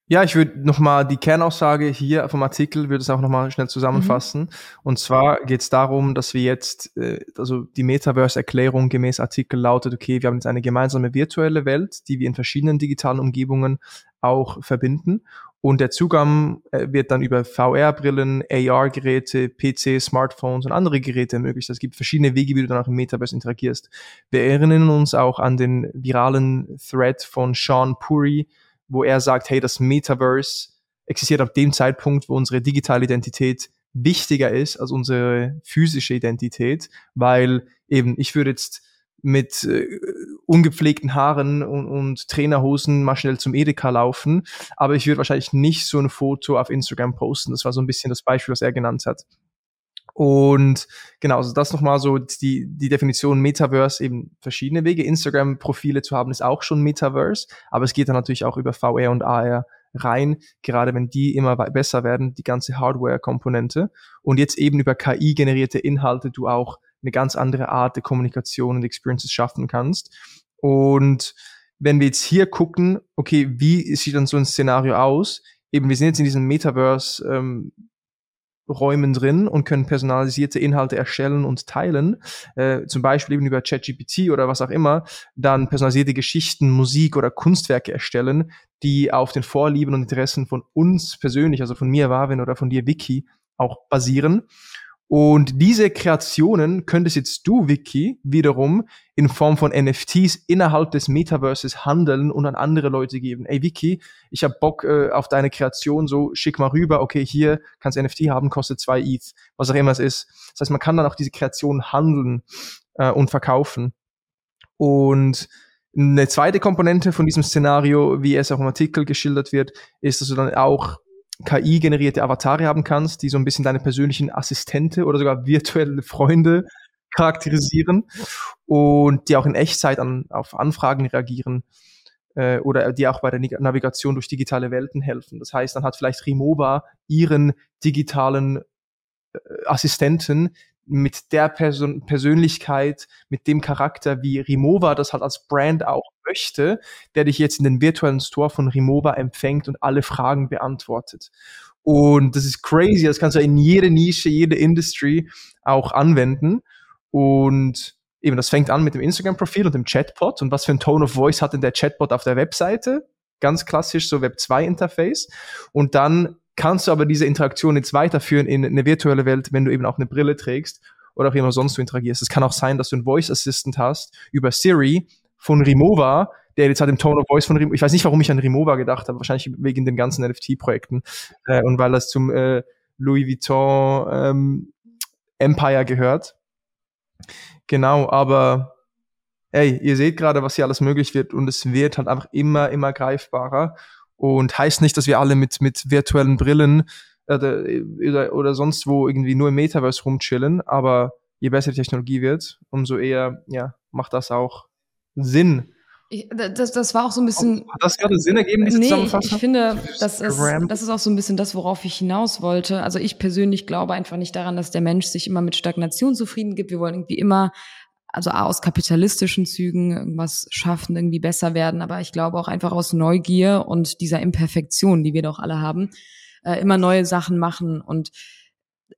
ja, ich würde nochmal die Kernaussage hier vom Artikel, würde es auch nochmal schnell zusammenfassen. Mhm. Und zwar geht es darum, dass wir jetzt, äh, also die Metaverse-Erklärung gemäß Artikel lautet, okay, wir haben jetzt eine gemeinsame virtuelle Welt, die wir in verschiedenen digitalen Umgebungen auch verbinden. Und der Zugang äh, wird dann über VR-Brillen, AR-Geräte, PC, Smartphones und andere Geräte ermöglicht. Es gibt verschiedene Wege, wie du dann auch im Metaverse interagierst. Wir erinnern uns auch an den viralen Thread von Sean Puri, wo er sagt, hey, das Metaverse existiert ab dem Zeitpunkt, wo unsere digitale Identität wichtiger ist als unsere physische Identität, weil eben ich würde jetzt mit äh, ungepflegten Haaren und, und Trainerhosen mal schnell zum Edeka laufen, aber ich würde wahrscheinlich nicht so ein Foto auf Instagram posten. Das war so ein bisschen das Beispiel, was er genannt hat. Und genau, also das nochmal so die, die Definition Metaverse, eben verschiedene Wege. Instagram-Profile zu haben ist auch schon Metaverse, aber es geht dann natürlich auch über VR und AR rein, gerade wenn die immer besser werden, die ganze Hardware-Komponente. Und jetzt eben über KI-generierte Inhalte du auch eine ganz andere Art der Kommunikation und Experiences schaffen kannst. Und wenn wir jetzt hier gucken, okay, wie sieht dann so ein Szenario aus? Eben, wir sind jetzt in diesem Metaverse ähm, Räumen drin und können personalisierte Inhalte erstellen und teilen, äh, zum Beispiel eben über ChatGPT oder was auch immer, dann personalisierte Geschichten, Musik oder Kunstwerke erstellen, die auf den Vorlieben und Interessen von uns persönlich, also von mir, Marvin, oder von dir, Vicky, auch basieren. Und diese Kreationen könntest jetzt du, Vicky, wiederum in Form von NFTs innerhalb des Metaverses handeln und an andere Leute geben. Ey, Vicky, ich habe Bock äh, auf deine Kreation, so schick mal rüber, okay, hier kannst NFT haben, kostet zwei ETH, was auch immer es ist. Das heißt, man kann dann auch diese Kreation handeln äh, und verkaufen. Und eine zweite Komponente von diesem Szenario, wie es auch im Artikel geschildert wird, ist, dass du dann auch KI-generierte Avatare haben kannst, die so ein bisschen deine persönlichen Assistente oder sogar virtuelle Freunde charakterisieren und die auch in Echtzeit an, auf Anfragen reagieren äh, oder die auch bei der Navigation durch digitale Welten helfen. Das heißt, dann hat vielleicht Remova ihren digitalen äh, Assistenten, mit der Person Persönlichkeit, mit dem Charakter, wie Remova das halt als Brand auch möchte, der dich jetzt in den virtuellen Store von Remova empfängt und alle Fragen beantwortet. Und das ist crazy, das kannst du in jede Nische, jede Industry auch anwenden. Und eben, das fängt an mit dem Instagram-Profil und dem Chatbot. Und was für ein Tone of Voice hat denn der Chatbot auf der Webseite? Ganz klassisch, so Web 2 Interface. Und dann kannst du aber diese Interaktion jetzt weiterführen in eine virtuelle Welt, wenn du eben auch eine Brille trägst oder auch immer sonst du interagierst. Es kann auch sein, dass du einen Voice Assistant hast über Siri von Remova, der jetzt hat im Tone of Voice von Remova, ich weiß nicht, warum ich an Remova gedacht habe, wahrscheinlich wegen den ganzen NFT-Projekten äh, und weil das zum äh, Louis Vuitton ähm, Empire gehört. Genau, aber ey, ihr seht gerade, was hier alles möglich wird und es wird halt einfach immer, immer greifbarer und heißt nicht, dass wir alle mit, mit virtuellen Brillen oder, oder, oder sonst wo irgendwie nur im Metaverse rumchillen, aber je besser die Technologie wird, umso eher ja, macht das auch Sinn. Ich, das, das war auch so ein bisschen. Hat das gerade Sinn ergeben, diese nee, Zusammenfassung? Ich finde, das ist, das ist auch so ein bisschen das, worauf ich hinaus wollte. Also ich persönlich glaube einfach nicht daran, dass der Mensch sich immer mit Stagnation zufrieden gibt. Wir wollen irgendwie immer also aus kapitalistischen Zügen irgendwas schaffen, irgendwie besser werden, aber ich glaube auch einfach aus Neugier und dieser Imperfektion, die wir doch alle haben, äh, immer neue Sachen machen und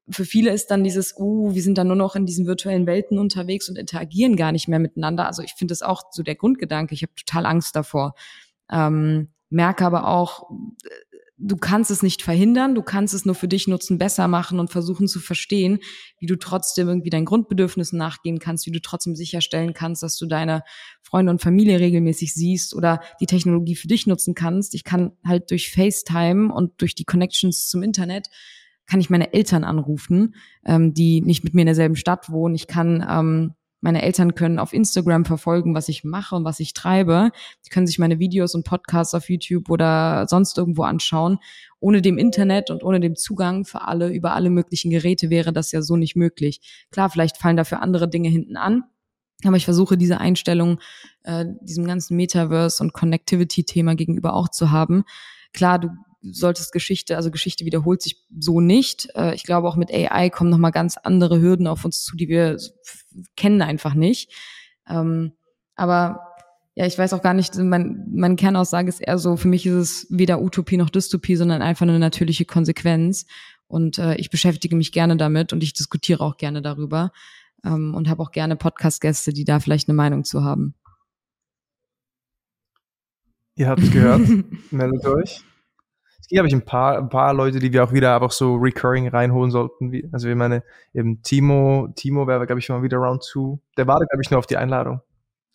für viele ist dann dieses, uh, wir sind dann nur noch in diesen virtuellen Welten unterwegs und interagieren gar nicht mehr miteinander. Also ich finde das auch so der Grundgedanke. Ich habe total Angst davor. Ähm, merke aber auch, du kannst es nicht verhindern, du kannst es nur für dich nutzen, besser machen und versuchen zu verstehen, wie du trotzdem irgendwie deinen Grundbedürfnissen nachgehen kannst, wie du trotzdem sicherstellen kannst, dass du deine Freunde und Familie regelmäßig siehst oder die Technologie für dich nutzen kannst. Ich kann halt durch FaceTime und durch die Connections zum Internet kann ich meine Eltern anrufen, ähm, die nicht mit mir in derselben Stadt wohnen. Ich kann ähm, meine Eltern können auf Instagram verfolgen, was ich mache und was ich treibe. Sie können sich meine Videos und Podcasts auf YouTube oder sonst irgendwo anschauen. Ohne dem Internet und ohne dem Zugang für alle über alle möglichen Geräte wäre das ja so nicht möglich. Klar, vielleicht fallen dafür andere Dinge hinten an. Aber ich versuche diese Einstellung äh, diesem ganzen Metaverse und Connectivity-Thema gegenüber auch zu haben. Klar, du solltest Geschichte, also Geschichte wiederholt sich so nicht. Äh, ich glaube, auch mit AI kommen nochmal ganz andere Hürden auf uns zu, die wir kennen einfach nicht. Ähm, aber ja, ich weiß auch gar nicht, mein, meine Kernaussage ist eher so, für mich ist es weder Utopie noch Dystopie, sondern einfach eine natürliche Konsequenz. Und äh, ich beschäftige mich gerne damit und ich diskutiere auch gerne darüber ähm, und habe auch gerne Podcast-Gäste, die da vielleicht eine Meinung zu haben. Ihr habt es gehört, meldet euch. Hier habe ich ein paar, ein paar Leute, die wir auch wieder einfach so recurring reinholen sollten. Wie, also ich meine, eben Timo, Timo wäre, glaube ich, mal wieder Round 2. Der wartet, glaube ich, nur auf die Einladung.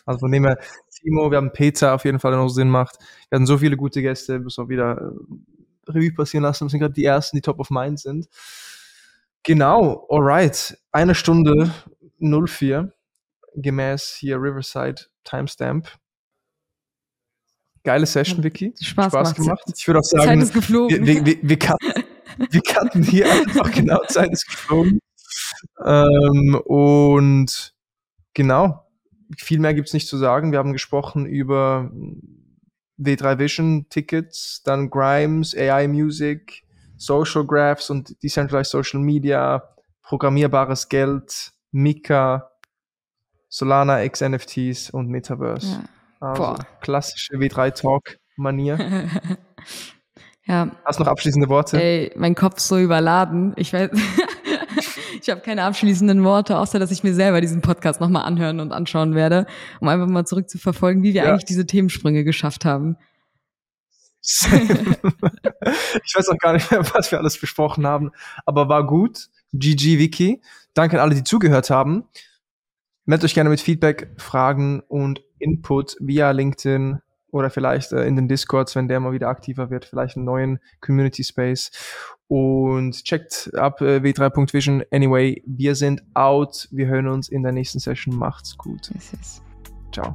Also von dem her, Timo, wir haben Peter auf jeden Fall, der noch Sinn macht. Wir hatten so viele gute Gäste, müssen wir wieder äh, Revue passieren lassen. Das sind gerade die ersten, die top of mind sind. Genau, alright. Eine Stunde 04 gemäß hier Riverside Timestamp. Geile Session, Vicky. Spaß, Spaß gemacht. Ich würde auch sagen, Zeit ist geflogen. Wir, wir, wir, kannten, wir kannten hier einfach genau, Zeit ist geflogen. Ähm, und genau, viel mehr gibt es nicht zu sagen. Wir haben gesprochen über W3 Vision Tickets, dann Grimes, AI Music, Social Graphs und Decentralized Social Media, programmierbares Geld, Mika, Solana X NFTs und Metaverse. Ja. Also Boah. klassische W3-Talk-Manier. ja. Hast du noch abschließende Worte? Ey, mein Kopf ist so überladen. Ich weiß, ich habe keine abschließenden Worte, außer dass ich mir selber diesen Podcast nochmal anhören und anschauen werde, um einfach mal zurückzuverfolgen, wie wir ja. eigentlich diese Themensprünge geschafft haben. ich weiß auch gar nicht mehr, was wir alles besprochen haben, aber war gut. GG Wiki. Danke an alle, die zugehört haben. Meldet euch gerne mit Feedback, Fragen und Input via LinkedIn oder vielleicht äh, in den Discords, wenn der mal wieder aktiver wird, vielleicht einen neuen Community Space. Und checkt ab äh, w3.vision. Anyway, wir sind out. Wir hören uns in der nächsten Session. Macht's gut. Ciao.